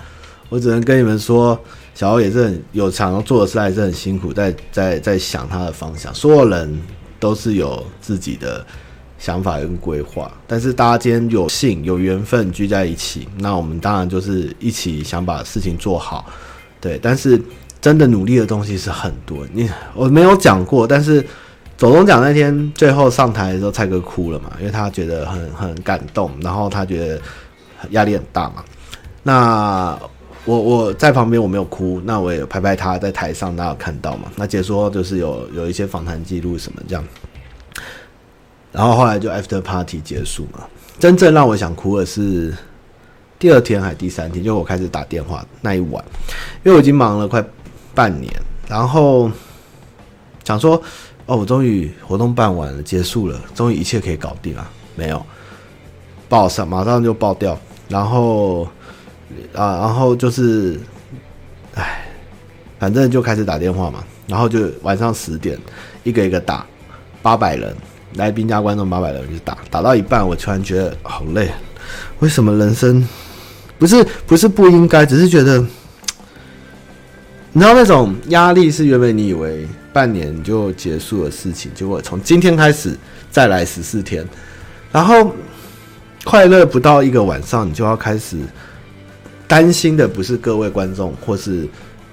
我只能跟你们说，小欧也是很有想要做的事，还是很辛苦，在在在想他的方向。所有人。都是有自己的想法跟规划，但是大家今天有幸有缘分聚在一起，那我们当然就是一起想把事情做好，对。但是真的努力的东西是很多，你我没有讲过，但是走钟奖那天最后上台的时候，蔡哥哭了嘛，因为他觉得很很感动，然后他觉得压力很大嘛，那。我我在旁边我没有哭，那我也拍拍他在台上，大家有看到嘛？那解说就是有有一些访谈记录什么这样，然后后来就 after party 结束嘛。真正让我想哭的是第二天还是第三天，就我开始打电话那一晚，因为我已经忙了快半年，然后想说哦，我终于活动办完了，结束了，终于一切可以搞定了，没有爆上，马上就爆掉，然后。啊，然后就是，哎，反正就开始打电话嘛，然后就晚上十点，一个一个打，八百人来宾加观众八百人就打，打到一半，我突然觉得好累，为什么人生不是不是不应该，只是觉得，你知道那种压力是原本你以为半年就结束的事情，结果从今天开始再来十四天，然后快乐不到一个晚上，你就要开始。担心的不是各位观众，或是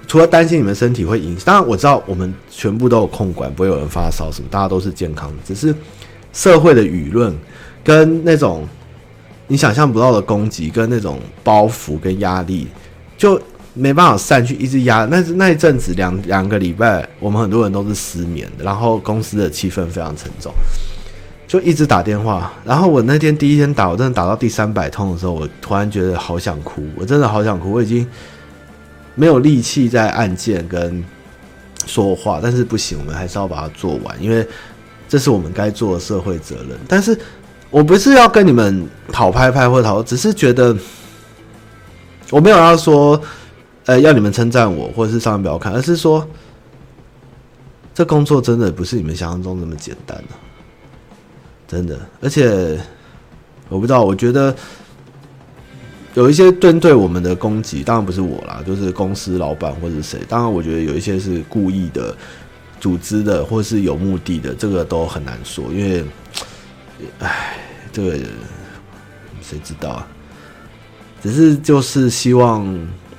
除了担心你们身体会影响，当然我知道我们全部都有控管，不会有人发烧什么，大家都是健康的。只是社会的舆论跟那种你想象不到的攻击，跟那种包袱跟压力，就没办法散去，一直压。那那一阵子两两个礼拜，我们很多人都是失眠的，然后公司的气氛非常沉重。就一直打电话，然后我那天第一天打，我真的打到第三百通的时候，我突然觉得好想哭，我真的好想哭，我已经没有力气再按键跟说话，但是不行，我们还是要把它做完，因为这是我们该做的社会责任。但是我不是要跟你们讨拍拍或讨，只是觉得我没有要说，呃，要你们称赞我，或者是上面不要看，而是说这工作真的不是你们想象中那么简单的。真的，而且我不知道，我觉得有一些针对我们的攻击，当然不是我啦，就是公司老板或者是谁。当然，我觉得有一些是故意的，组织的，或是有目的的，这个都很难说，因为，唉，这个谁知道啊？只是就是希望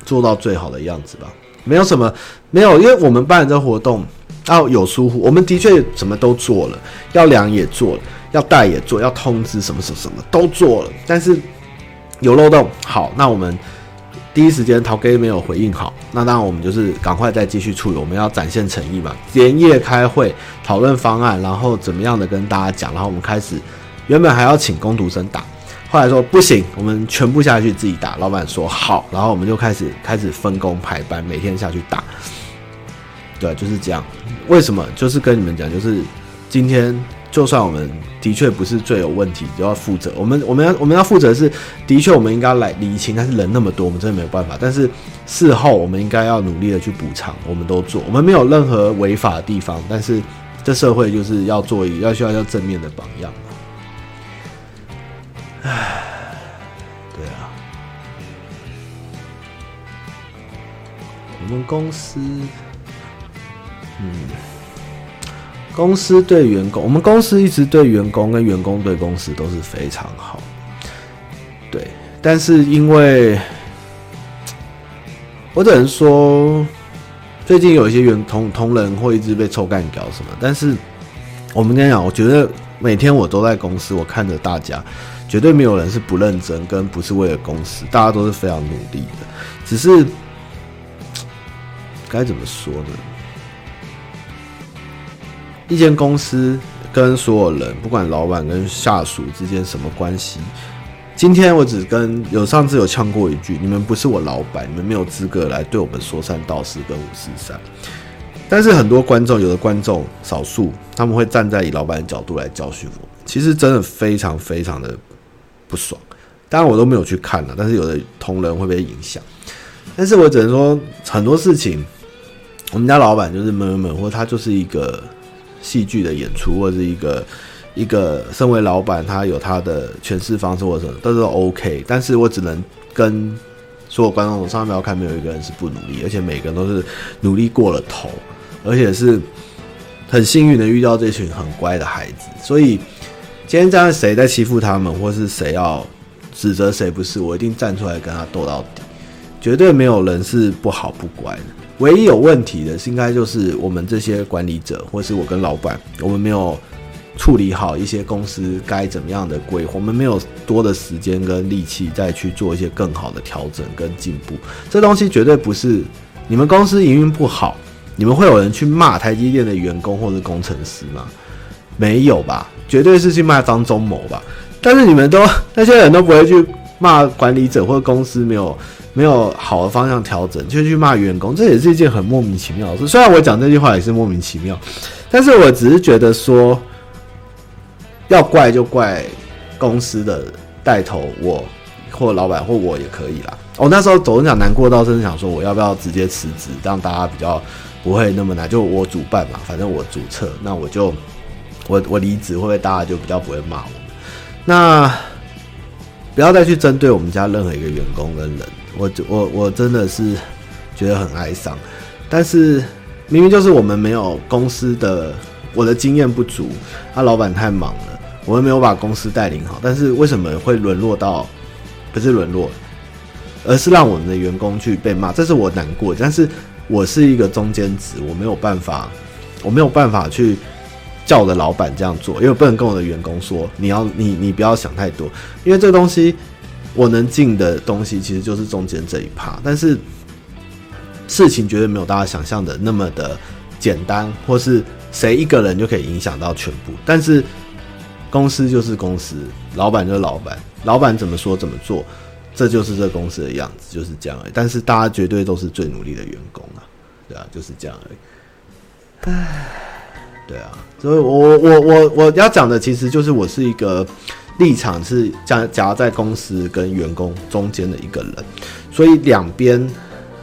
做到最好的样子吧。没有什么，没有，因为我们办这活动，要有疏忽，我们的确什么都做了，要量也做了，要带也做，要通知什么什么什么都做了，但是有漏洞。好，那我们。第一时间陶给没有回应好，那当然我们就是赶快再继续处理。我们要展现诚意嘛，连夜开会讨论方案，然后怎么样的跟大家讲。然后我们开始，原本还要请工读生打，后来说不行，我们全部下去自己打。老板说好，然后我们就开始开始分工排班，每天下去打。对，就是这样。为什么？就是跟你们讲，就是今天。就算我们的确不是最有问题，就要负责。我们我们要我们要负责的是，的确我们应该来理清，但是人那么多，我们真的没有办法。但是事后我们应该要努力的去补偿，我们都做，我们没有任何违法的地方。但是这社会就是要做一要需要要正面的榜样。唉，对啊，我们公司，嗯。公司对员工，我们公司一直对员工跟员工对公司都是非常好，对。但是因为，我只能说，最近有一些员同同仁会一直被臭干掉什么。但是我们跟你讲，我觉得每天我都在公司，我看着大家，绝对没有人是不认真跟不是为了公司，大家都是非常努力的。只是该怎么说呢？一间公司跟所有人，不管老板跟下属之间什么关系，今天我只跟有上次有呛过一句：你们不是我老板，你们没有资格来对我们说三道四跟五四三。但是很多观众，有的观众少数，他们会站在以老板的角度来教训我，其实真的非常非常的不爽。当然我都没有去看了，但是有的同仁会被影响。但是我只能说很多事情，我们家老板就是闷闷闷，或他就是一个。戏剧的演出，或者是一个一个身为老板，他有他的诠释方式，或者什么都是 OK。但是我只能跟所有观众我上面要看，没有一个人是不努力，而且每个人都是努力过了头，而且是很幸运的遇到这群很乖的孩子。所以今天站在谁在欺负他们，或是谁要指责谁不是，我一定站出来跟他斗到底，绝对没有人是不好不乖的。唯一有问题的是，应该就是我们这些管理者，或是我跟老板，我们没有处理好一些公司该怎么样的规划，我们没有多的时间跟力气再去做一些更好的调整跟进步。这东西绝对不是你们公司营运不好，你们会有人去骂台积电的员工或者工程师吗？没有吧，绝对是去骂张忠谋吧。但是你们都那些人都不会去骂管理者或公司没有。没有好的方向调整，就去骂员工，这也是一件很莫名其妙的事。虽然我讲这句话也是莫名其妙，但是我只是觉得说，要怪就怪公司的带头，我或老板或我也可以啦。我、哦、那时候总是想难过到，甚至想说我要不要直接辞职，让大家比较不会那么难。就我主办嘛，反正我主策，那我就我我离职，会不会大家就比较不会骂我？那不要再去针对我们家任何一个员工跟人。我我我真的是觉得很哀伤，但是明明就是我们没有公司的，我的经验不足，他老板太忙了，我们没有把公司带领好，但是为什么会沦落到不是沦落，而是让我们的员工去被骂，这是我难过。但是我是一个中间值，我没有办法，我没有办法去叫我的老板这样做，因为不能跟我的员工说，你要你你不要想太多，因为这东西。我能进的东西其实就是中间这一趴，但是事情绝对没有大家想象的那么的简单，或是谁一个人就可以影响到全部。但是公司就是公司，老板就是老板，老板怎么说怎么做，这就是这公司的样子，就是这样而已。但是大家绝对都是最努力的员工啊，对啊，就是这样而已。唉，对啊，所以我我我我要讲的其实就是我是一个。立场是夹夹在公司跟员工中间的一个人，所以两边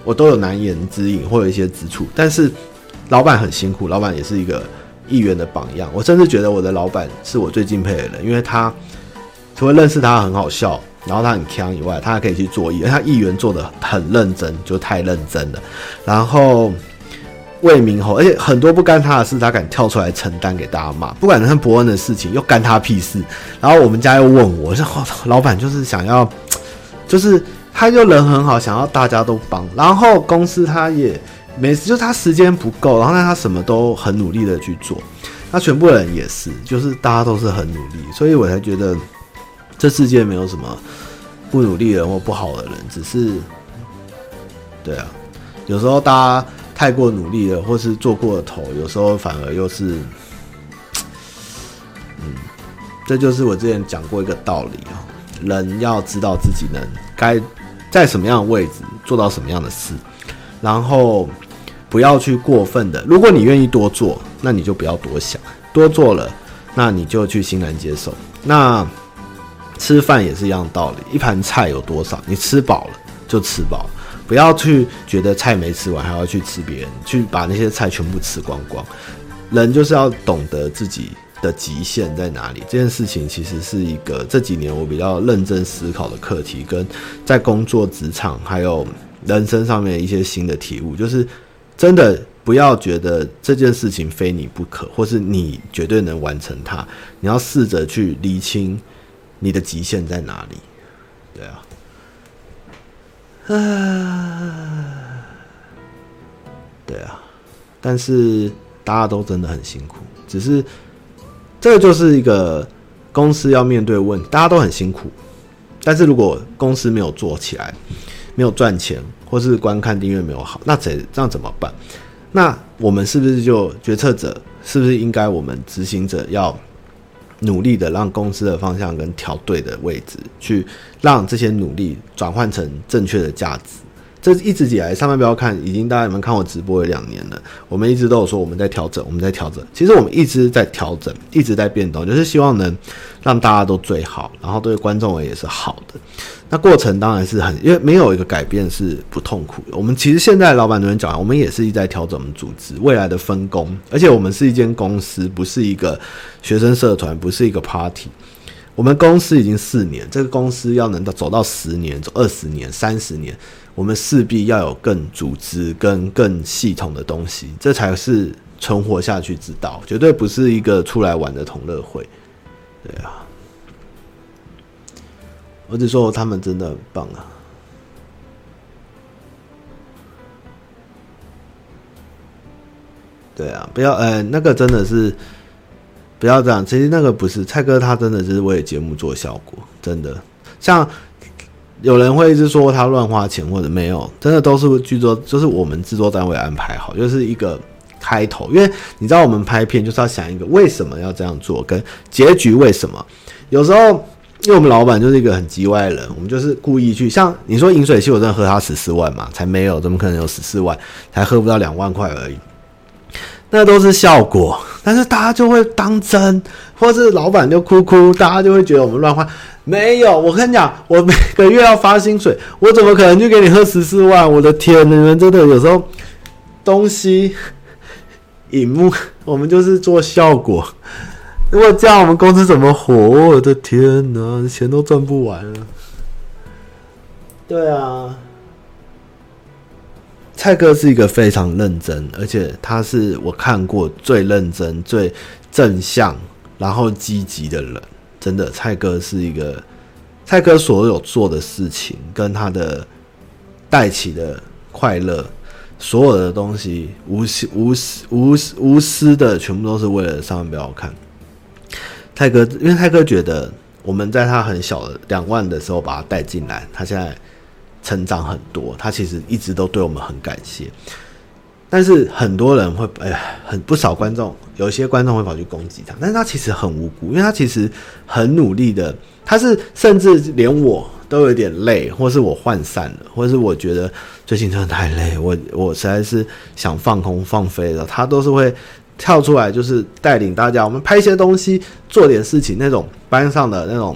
我都有难言之隐，或有一些之处。但是老板很辛苦，老板也是一个议员的榜样。我甚至觉得我的老板是我最敬佩的人，因为他除了认识他很好笑，然后他很强以外，他还可以去做议员。他议员做的很认真，就太认真了。然后为民吼，而且很多不干他的事，他敢跳出来承担给大家骂。不管是伯恩的事情，又干他屁事。然后我们家又问我，说老板就是想要，就是他就人很好，想要大家都帮。然后公司他也每次就他时间不够，然后他什么都很努力的去做。那全部人也是，就是大家都是很努力，所以我才觉得这世界没有什么不努力的人或不好的人，只是对啊，有时候大家。太过努力了，或是做过了头，有时候反而又是，嗯，这就是我之前讲过一个道理啊，人要知道自己能该在什么样的位置做到什么样的事，然后不要去过分的。如果你愿意多做，那你就不要多想，多做了，那你就去欣然接受。那吃饭也是一样道理，一盘菜有多少，你吃饱了就吃饱了。不要去觉得菜没吃完还要去吃别人，去把那些菜全部吃光光。人就是要懂得自己的极限在哪里。这件事情其实是一个这几年我比较认真思考的课题，跟在工作职场还有人生上面一些新的体悟。就是真的不要觉得这件事情非你不可，或是你绝对能完成它。你要试着去厘清你的极限在哪里。对啊。啊，对啊，但是大家都真的很辛苦，只是这就是一个公司要面对问，大家都很辛苦，但是如果公司没有做起来，没有赚钱，或是观看订阅没有好，那怎这样怎么办？那我们是不是就决策者，是不是应该我们执行者要？努力的让公司的方向跟调对的位置，去让这些努力转换成正确的价值。这一直以来，上班不要看，已经大家有没有看我直播有两年了。我们一直都有说我们在调整，我们在调整。其实我们一直在调整，一直在变动，就是希望能让大家都最好，然后对观众也是好的。那过程当然是很，因为没有一个改变是不痛苦的。我们其实现在老板都讲，我们也是一直在调整我们组织未来的分工，而且我们是一间公司，不是一个学生社团，不是一个 party。我们公司已经四年，这个公司要能到走到十年、走二十年、三十年。我们势必要有更组织跟更系统的东西，这才是存活下去之道，绝对不是一个出来玩的同乐会。对啊，我只说他们真的很棒啊。对啊，不要，呃，那个真的是不要这样。其实那个不是蔡哥，他真的是为节目做效果，真的像。有人会一直说他乱花钱或者没有，真的都是剧作，就是我们制作单位安排好，就是一个开头。因为你知道，我们拍片就是要想一个为什么要这样做，跟结局为什么。有时候，因为我们老板就是一个很叽歪的人，我们就是故意去像你说饮水器，我真的喝他十四万嘛？才没有，怎么可能有十四万？才喝不到两万块而已，那都是效果。但是大家就会当真，或是老板就哭哭，大家就会觉得我们乱花。没有，我跟你讲，我每个月要发薪水，我怎么可能去给你喝十四万？我的天，你们真的有时候东西，荧幕，我们就是做效果。如果这样，我们公司怎么活？我的天哪，钱都赚不完了。对啊，蔡哥是一个非常认真，而且他是我看过最认真、最正向，然后积极的人。真的，蔡哥是一个，蔡哥所有做的事情跟他的带起的快乐，所有的东西无私无私无私无私的，全部都是为了上班不要看。蔡哥，因为蔡哥觉得我们在他很小的两万的时候把他带进来，他现在成长很多，他其实一直都对我们很感谢。但是很多人会，哎，很不少观众，有些观众会跑去攻击他，但是他其实很无辜，因为他其实很努力的，他是甚至连我都有点累，或是我涣散了，或是我觉得最近真的太累，我我实在是想放空放飞了，他都是会跳出来，就是带领大家，我们拍一些东西，做点事情，那种班上的那种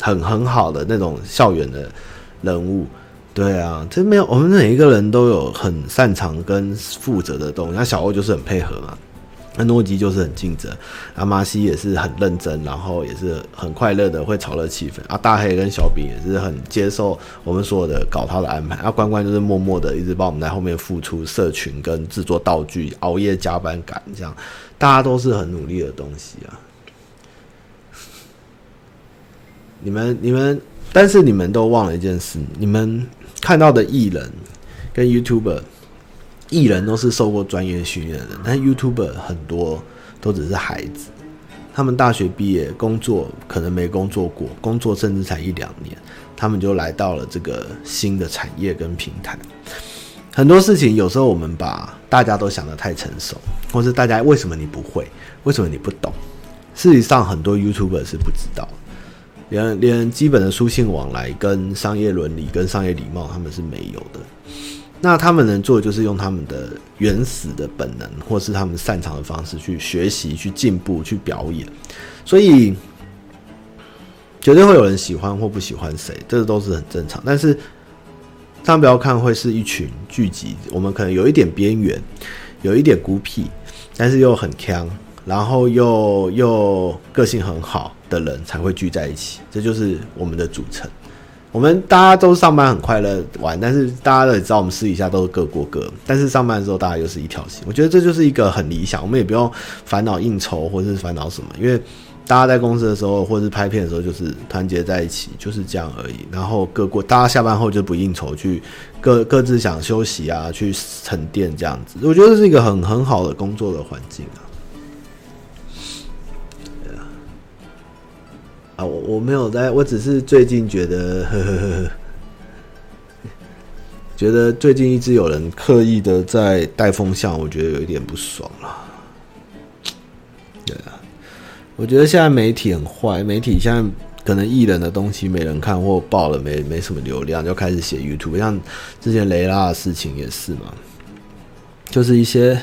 很很好的那种校园的人物。对啊，这没有，我们每一个人都有很擅长跟负责的东西。那小欧就是很配合嘛，那诺基就是很尽责，阿玛西也是很认真，然后也是很快乐的，会炒热气氛。啊，大黑跟小饼也是很接受我们所有的搞他的安排。啊，关关就是默默的一直帮我们在后面付出社群跟制作道具，熬夜加班赶这样，大家都是很努力的东西啊。你 们你们，但是你们都忘了一件事，你们看到的艺人跟 YouTuber。艺人都是受过专业训练的人，但 YouTuber 很多都只是孩子，他们大学毕业，工作可能没工作过，工作甚至才一两年，他们就来到了这个新的产业跟平台。很多事情有时候我们把大家都想得太成熟，或是大家为什么你不会，为什么你不懂？事实上，很多 YouTuber 是不知道，连连基本的书信往来、跟商业伦理、跟商业礼貌，他们是没有的。那他们能做的就是用他们的原始的本能，或是他们擅长的方式去学习、去进步、去表演。所以，绝对会有人喜欢或不喜欢谁，这都是很正常。但是，上不要看会是一群聚集，我们可能有一点边缘，有一点孤僻，但是又很锵，然后又又个性很好的人才会聚在一起。这就是我们的组成。我们大家都上班很快乐玩，但是大家都知道我们私底下都是各过各。但是上班的时候大家又是一条心，我觉得这就是一个很理想。我们也不用烦恼应酬或者是烦恼什么，因为大家在公司的时候或是拍片的时候就是团结在一起，就是这样而已。然后各过，大家下班后就不应酬，去各各自想休息啊，去沉淀这样子。我觉得这是一个很很好的工作的环境啊。啊，我我没有在，我只是最近觉得呵呵呵，觉得最近一直有人刻意的在带风向，我觉得有一点不爽了。对啊，我觉得现在媒体很坏，媒体现在可能艺人的东西没人看，或爆了没没什么流量，就开始写 YouTube，像之前雷拉的事情也是嘛，就是一些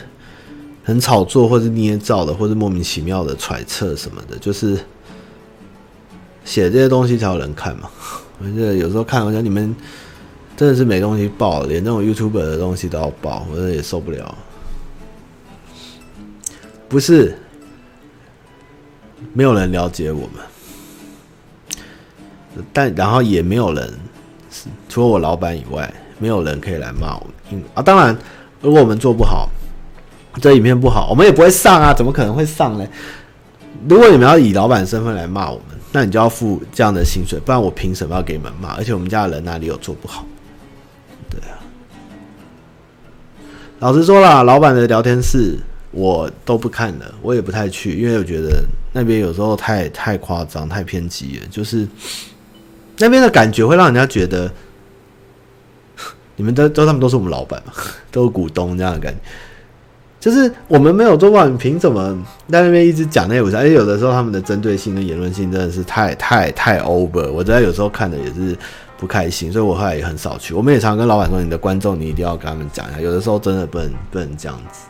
很炒作或是捏造的，或是莫名其妙的揣测什么的，就是。写这些东西才有人看嘛？我觉得有时候看，我觉得你们真的是没东西报，连那种 YouTube 的东西都要报，我觉得也受不了。不是，没有人了解我们，但然后也没有人，除了我老板以外，没有人可以来骂我们啊。当然，如果我们做不好，这影片不好，我们也不会上啊，怎么可能会上呢？如果你们要以老板身份来骂我们。那你就要付这样的薪水，不然我凭什么要给你们骂？而且我们家的人哪里有做不好？对啊，老实说啦，老板的聊天室我都不看了，我也不太去，因为我觉得那边有时候太太夸张、太偏激了，就是那边的感觉会让人家觉得 你们都都他们都是我们老板嘛，都是股东这样的感觉。就是我们没有做过，你凭什么在那边一直讲那些武？而且有的时候他们的针对性跟言论性真的是太太太 over，我在有时候看的也是不开心，所以我后来也很少去。我们也常跟老板说，你的观众你一定要跟他们讲一下，有的时候真的不能不能这样子。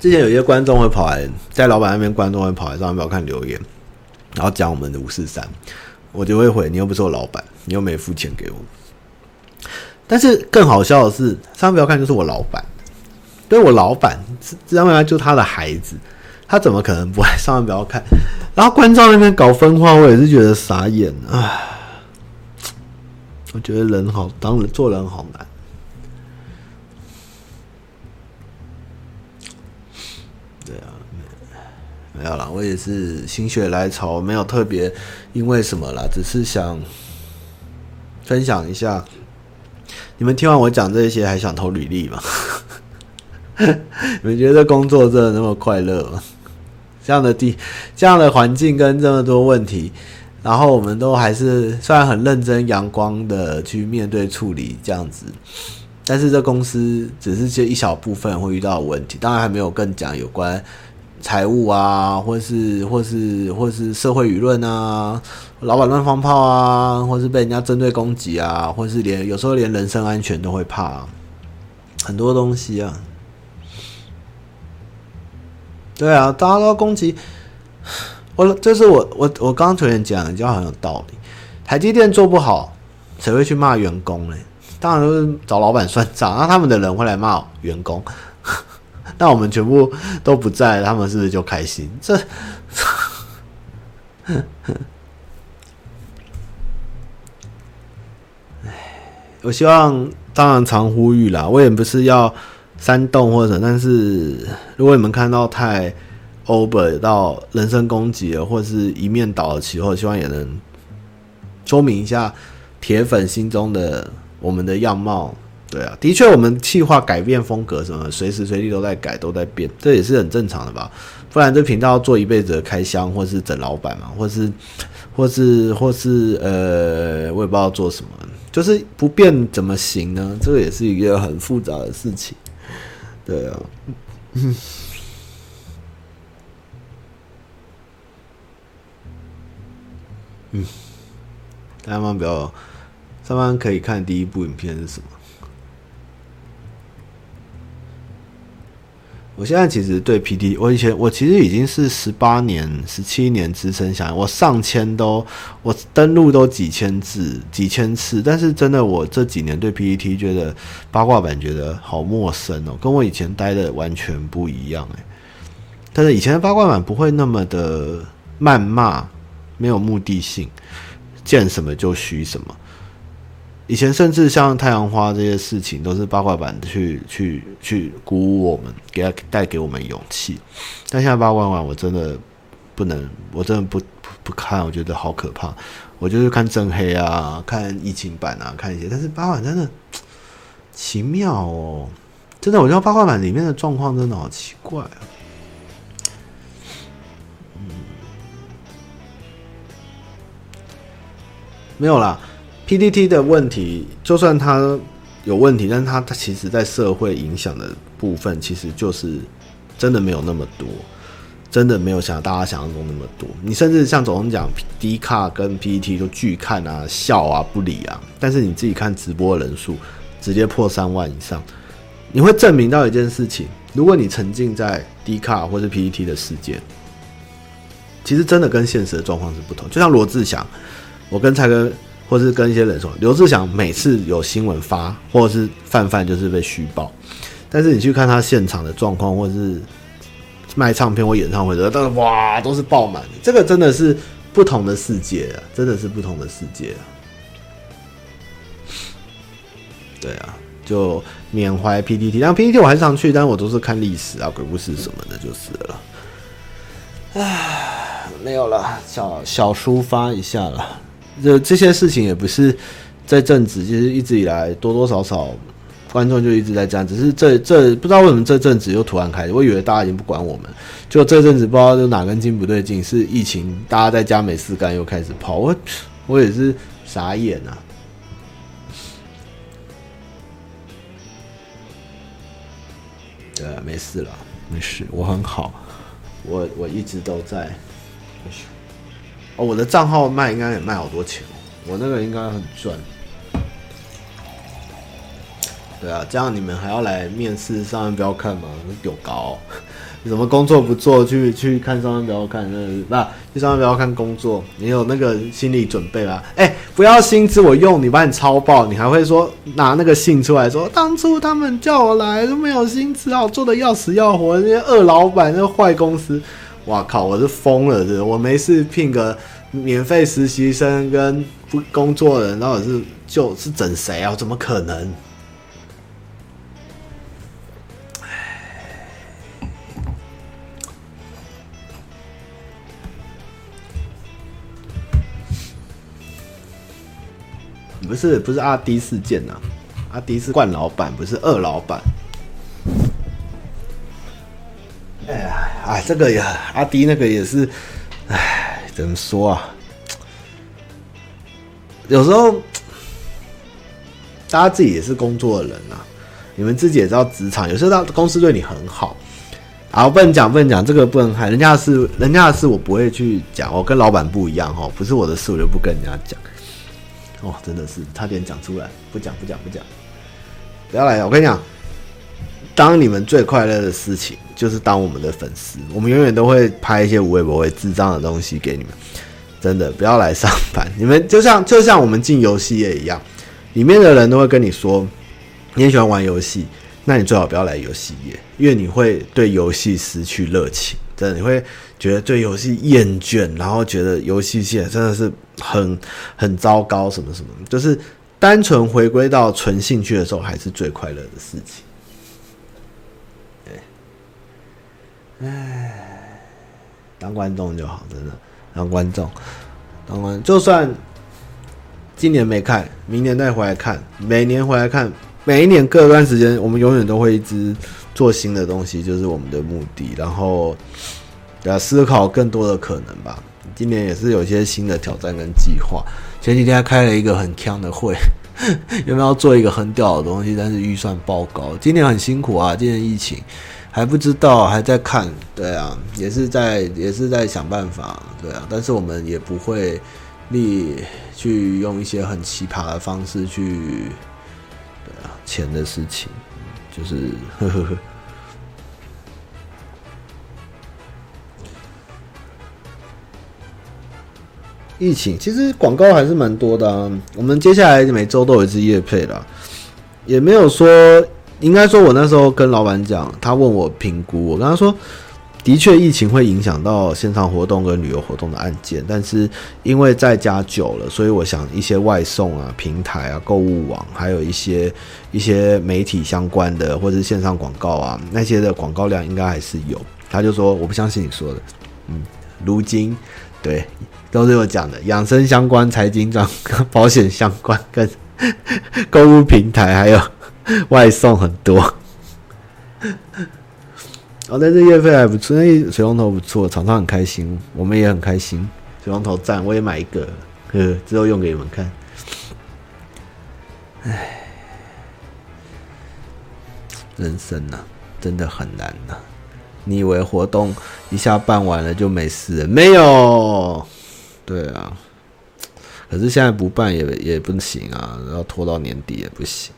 之前有些观众会跑来，在老板那边，观众会跑来上面看留言，然后讲我们的五四三。我就会回你，又不是我老板，你又没付钱给我。但是更好笑的是，上面不要看就是我老板，对我老板，上面就他的孩子，他怎么可能不爱上面不要看？然后观众那边搞分化，我也是觉得傻眼啊！我觉得人好，当人做人好难。对啊没有啦，我也是心血来潮，没有特别因为什么啦，只是想分享一下。你们听完我讲这些，还想投履历吗？你们觉得工作真的那么快乐吗？这样的地，这样的环境跟这么多问题，然后我们都还是虽然很认真、阳光的去面对处理这样子，但是这公司只是这一小部分会遇到问题，当然还没有更讲有关。财务啊，或是或是或是社会舆论啊，老板乱放炮啊，或是被人家针对攻击啊，或是连有时候连人身安全都会怕，很多东西啊。对啊，大家都攻击我，这是我我我刚刚突然讲的，就很有道理。台积电做不好，谁会去骂员工呢？当然都是找老板算账，那他们的人会来骂员工，那我们全部都不在，他们是不是就开心？这，我希望当然常呼吁啦，我也不是要煽动或者，但是如果你们看到太 over 到人身攻击了，或者是一面倒的起后，希望也能说明一下铁粉心中的。我们的样貌，对啊，的确，我们企划改变风格什么，随时随地都在改，都在变，这也是很正常的吧？不然这频道做一辈子的开箱，或是整老板嘛，或是，或是，或是，呃，我也不知道做什么，就是不变怎么行呢？这个也是一个很复杂的事情，对啊，嗯，嗯，大家们不要。上班可以看第一部影片是什么？我现在其实对 PT，我以前我其实已经是十八年、十七年资深想，我上千都我登录都几千字、几千次，但是真的我这几年对 PTT 觉得八卦版觉得好陌生哦，跟我以前待的完全不一样诶。但是以前的八卦版不会那么的谩骂，没有目的性，见什么就虚什么。以前甚至像太阳花这些事情，都是八卦版去去去鼓舞我们，给他带给我们勇气。但现在八卦版我真的不能，我真的不不不看，我觉得好可怕。我就是看正黑啊，看疫情版啊，看一些。但是八卦版真的奇妙哦，真的，我觉得八卦版里面的状况真的好奇怪啊。没有啦。PDT 的问题，就算它有问题，但是它它其实在社会影响的部分，其实就是真的没有那么多，真的没有像大家想象中那么多。你甚至像总统讲 D 卡跟 PTT 都拒看啊、笑啊、不理啊，但是你自己看直播人数直接破三万以上，你会证明到一件事情：如果你沉浸在 D 卡或是 PTT 的世界，其实真的跟现实的状况是不同。就像罗志祥，我跟蔡哥。或是跟一些人说，刘志祥每次有新闻发，或者是范范就是被虚报，但是你去看他现场的状况，或是卖唱片或演唱会的，都是哇，都是爆满。这个真的是不同的世界啊，真的是不同的世界啊。对啊，就缅怀 P D T，但 P D T 我还是常去，但是我都是看历史啊、鬼故事什么的，就是了。唉，没有了，小小抒发一下了。这这些事情也不是在阵子，其实一直以来多多少少观众就一直在这样，只是这这不知道为什么这阵子又突然开始，我以为大家已经不管我们，就这阵子不知道就哪根筋不对劲，是疫情，大家在家没事干又开始跑，我我也是傻眼啊。对啊，没事了，没事，我很好，我我一直都在。哦，我的账号卖应该也卖好多钱，我那个应该很赚。对啊，这样你们还要来面试上班不要看吗？有高，你什么工作不做去去看上班不要看？那那去上班不要看工作，你有那个心理准备吗？哎，不要薪资我用你，把你超爆，你还会说拿那个信出来说，当初他们叫我来都没有薪资啊，我做的要死要活，那些二老板，那坏公司。哇靠！我是疯了，是？我没事聘个免费实习生跟不工作的人，到底是就是整谁啊？怎么可能？不是不是阿迪事件呐、啊？阿迪是惯老板，不是二老板。这个呀，阿迪那个也是，哎，怎么说啊？有时候大家自己也是工作的人、啊，你们自己也知道，职场有时候到公司对你很好，啊，不能讲，不能讲，这个不能害人家的事，人家的事我不会去讲，我跟老板不一样哦，不是我的事，我就不跟人家讲。哦，真的是差点讲出来，不讲，不讲，不讲，不要来，我跟你讲。当你们最快乐的事情，就是当我们的粉丝，我们永远都会拍一些无微不微智障的东西给你们。真的不要来上班。你们就像 就像我们进游戏业一样，里面的人都会跟你说，你很喜欢玩游戏，那你最好不要来游戏业，因为你会对游戏失去热情。真的，你会觉得对游戏厌倦，然后觉得游戏现在真的是很 很糟糕，什么什么，就是单纯回归到纯兴趣的时候，还是最快乐的事情。唉，当观众就好，真的当观众，当观，就算今年没看，明年再回来看，每年回来看，每一年各段时间，我们永远都会一直。做新的东西就是我们的目的，然后要思考更多的可能吧。今年也是有一些新的挑战跟计划。前几天还开了一个很强的会，有没有做一个很屌的东西？但是预算爆高。今年很辛苦啊，今年疫情还不知道，还在看。对啊，也是在也是在想办法。对啊，但是我们也不会力去用一些很奇葩的方式去对啊钱的事情。就是呵呵呵，疫情其实广告还是蛮多的啊。我们接下来每周都有一支夜配啦，也没有说，应该说，我那时候跟老板讲，他问我评估，我跟他说。的确，疫情会影响到线上活动跟旅游活动的案件，但是因为在家久了，所以我想一些外送啊、平台啊、购物网，还有一些一些媒体相关的或者是线上广告啊，那些的广告量应该还是有。他就说：“我不相信你说的。”嗯，如今对都是有讲的，养生相关、财经专、保险相关跟 购物平台还有外送很多。哦，但是月费还不错，那水龙头不错，厂商很开心，我们也很开心。水龙头赞，我也买一个，呵，之后用给你们看。唉，人生呐、真的很难呐、你以为活动一下办完了就没事了？没有。对啊，可是现在不办也也不行啊，要拖到年底也不行。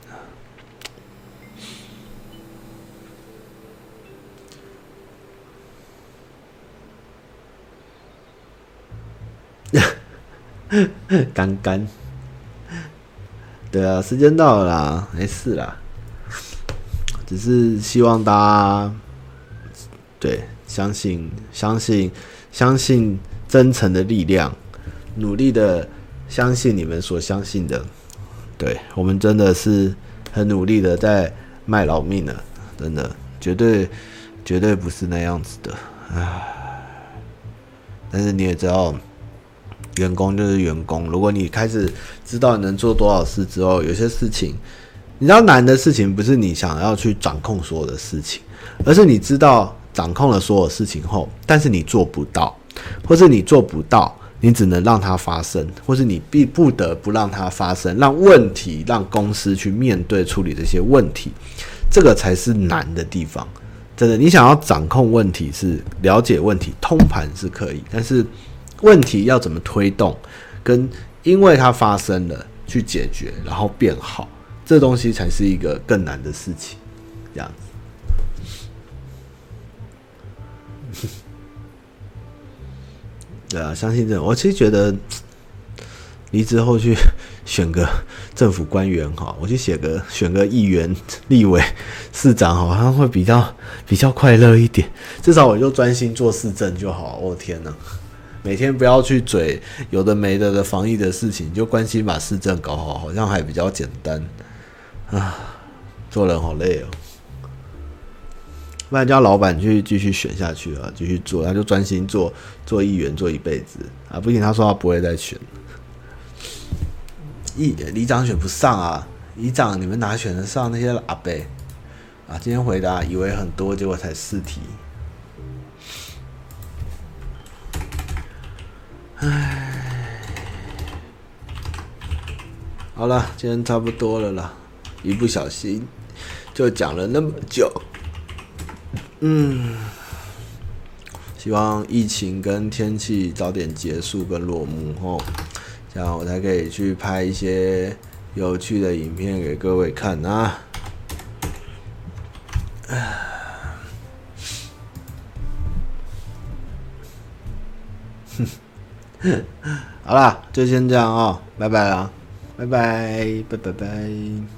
干干，对啊，时间到了啦，没事啦，只是希望大家对相信、相信、相信真诚的力量，努力的相信你们所相信的。对，我们真的是很努力的在卖老命了，真的，绝对绝对不是那样子的，唉。但是你也知道。员工就是员工。如果你开始知道能做多少事之后，有些事情，你知道难的事情不是你想要去掌控所有的事情，而是你知道掌控了所有事情后，但是你做不到，或是你做不到，你只能让它发生，或是你必不得不让它发生，让问题让公司去面对处理这些问题，这个才是难的地方。真的，你想要掌控问题是了解问题，通盘是可以，但是。问题要怎么推动，跟因为它发生了去解决，然后变好，这东西才是一个更难的事情。这样子，对啊，相信这种，我其实觉得离职后去 选个政府官员哈，我去写个选个议员、立委、市长，好像会比较比较快乐一点。至少我就专心做市政就好。我天哪！每天不要去嘴有的没的的防疫的事情，就关心把市政搞好，好像还比较简单啊。做人好累哦，不然叫老板去继续选下去啊，继续做，他就专心做做议员做一辈子啊。不行，他说他不会再选。议里长选不上啊，里长你们哪选得上那些阿伯啊？今天回答以为很多，结果才四题。唉，好了，今天差不多了啦，一不小心就讲了那么久。嗯，希望疫情跟天气早点结束跟落幕后，这样我才可以去拍一些有趣的影片给各位看啊。好啦，就先这样、哦，拜拜啦，拜拜，拜拜拜。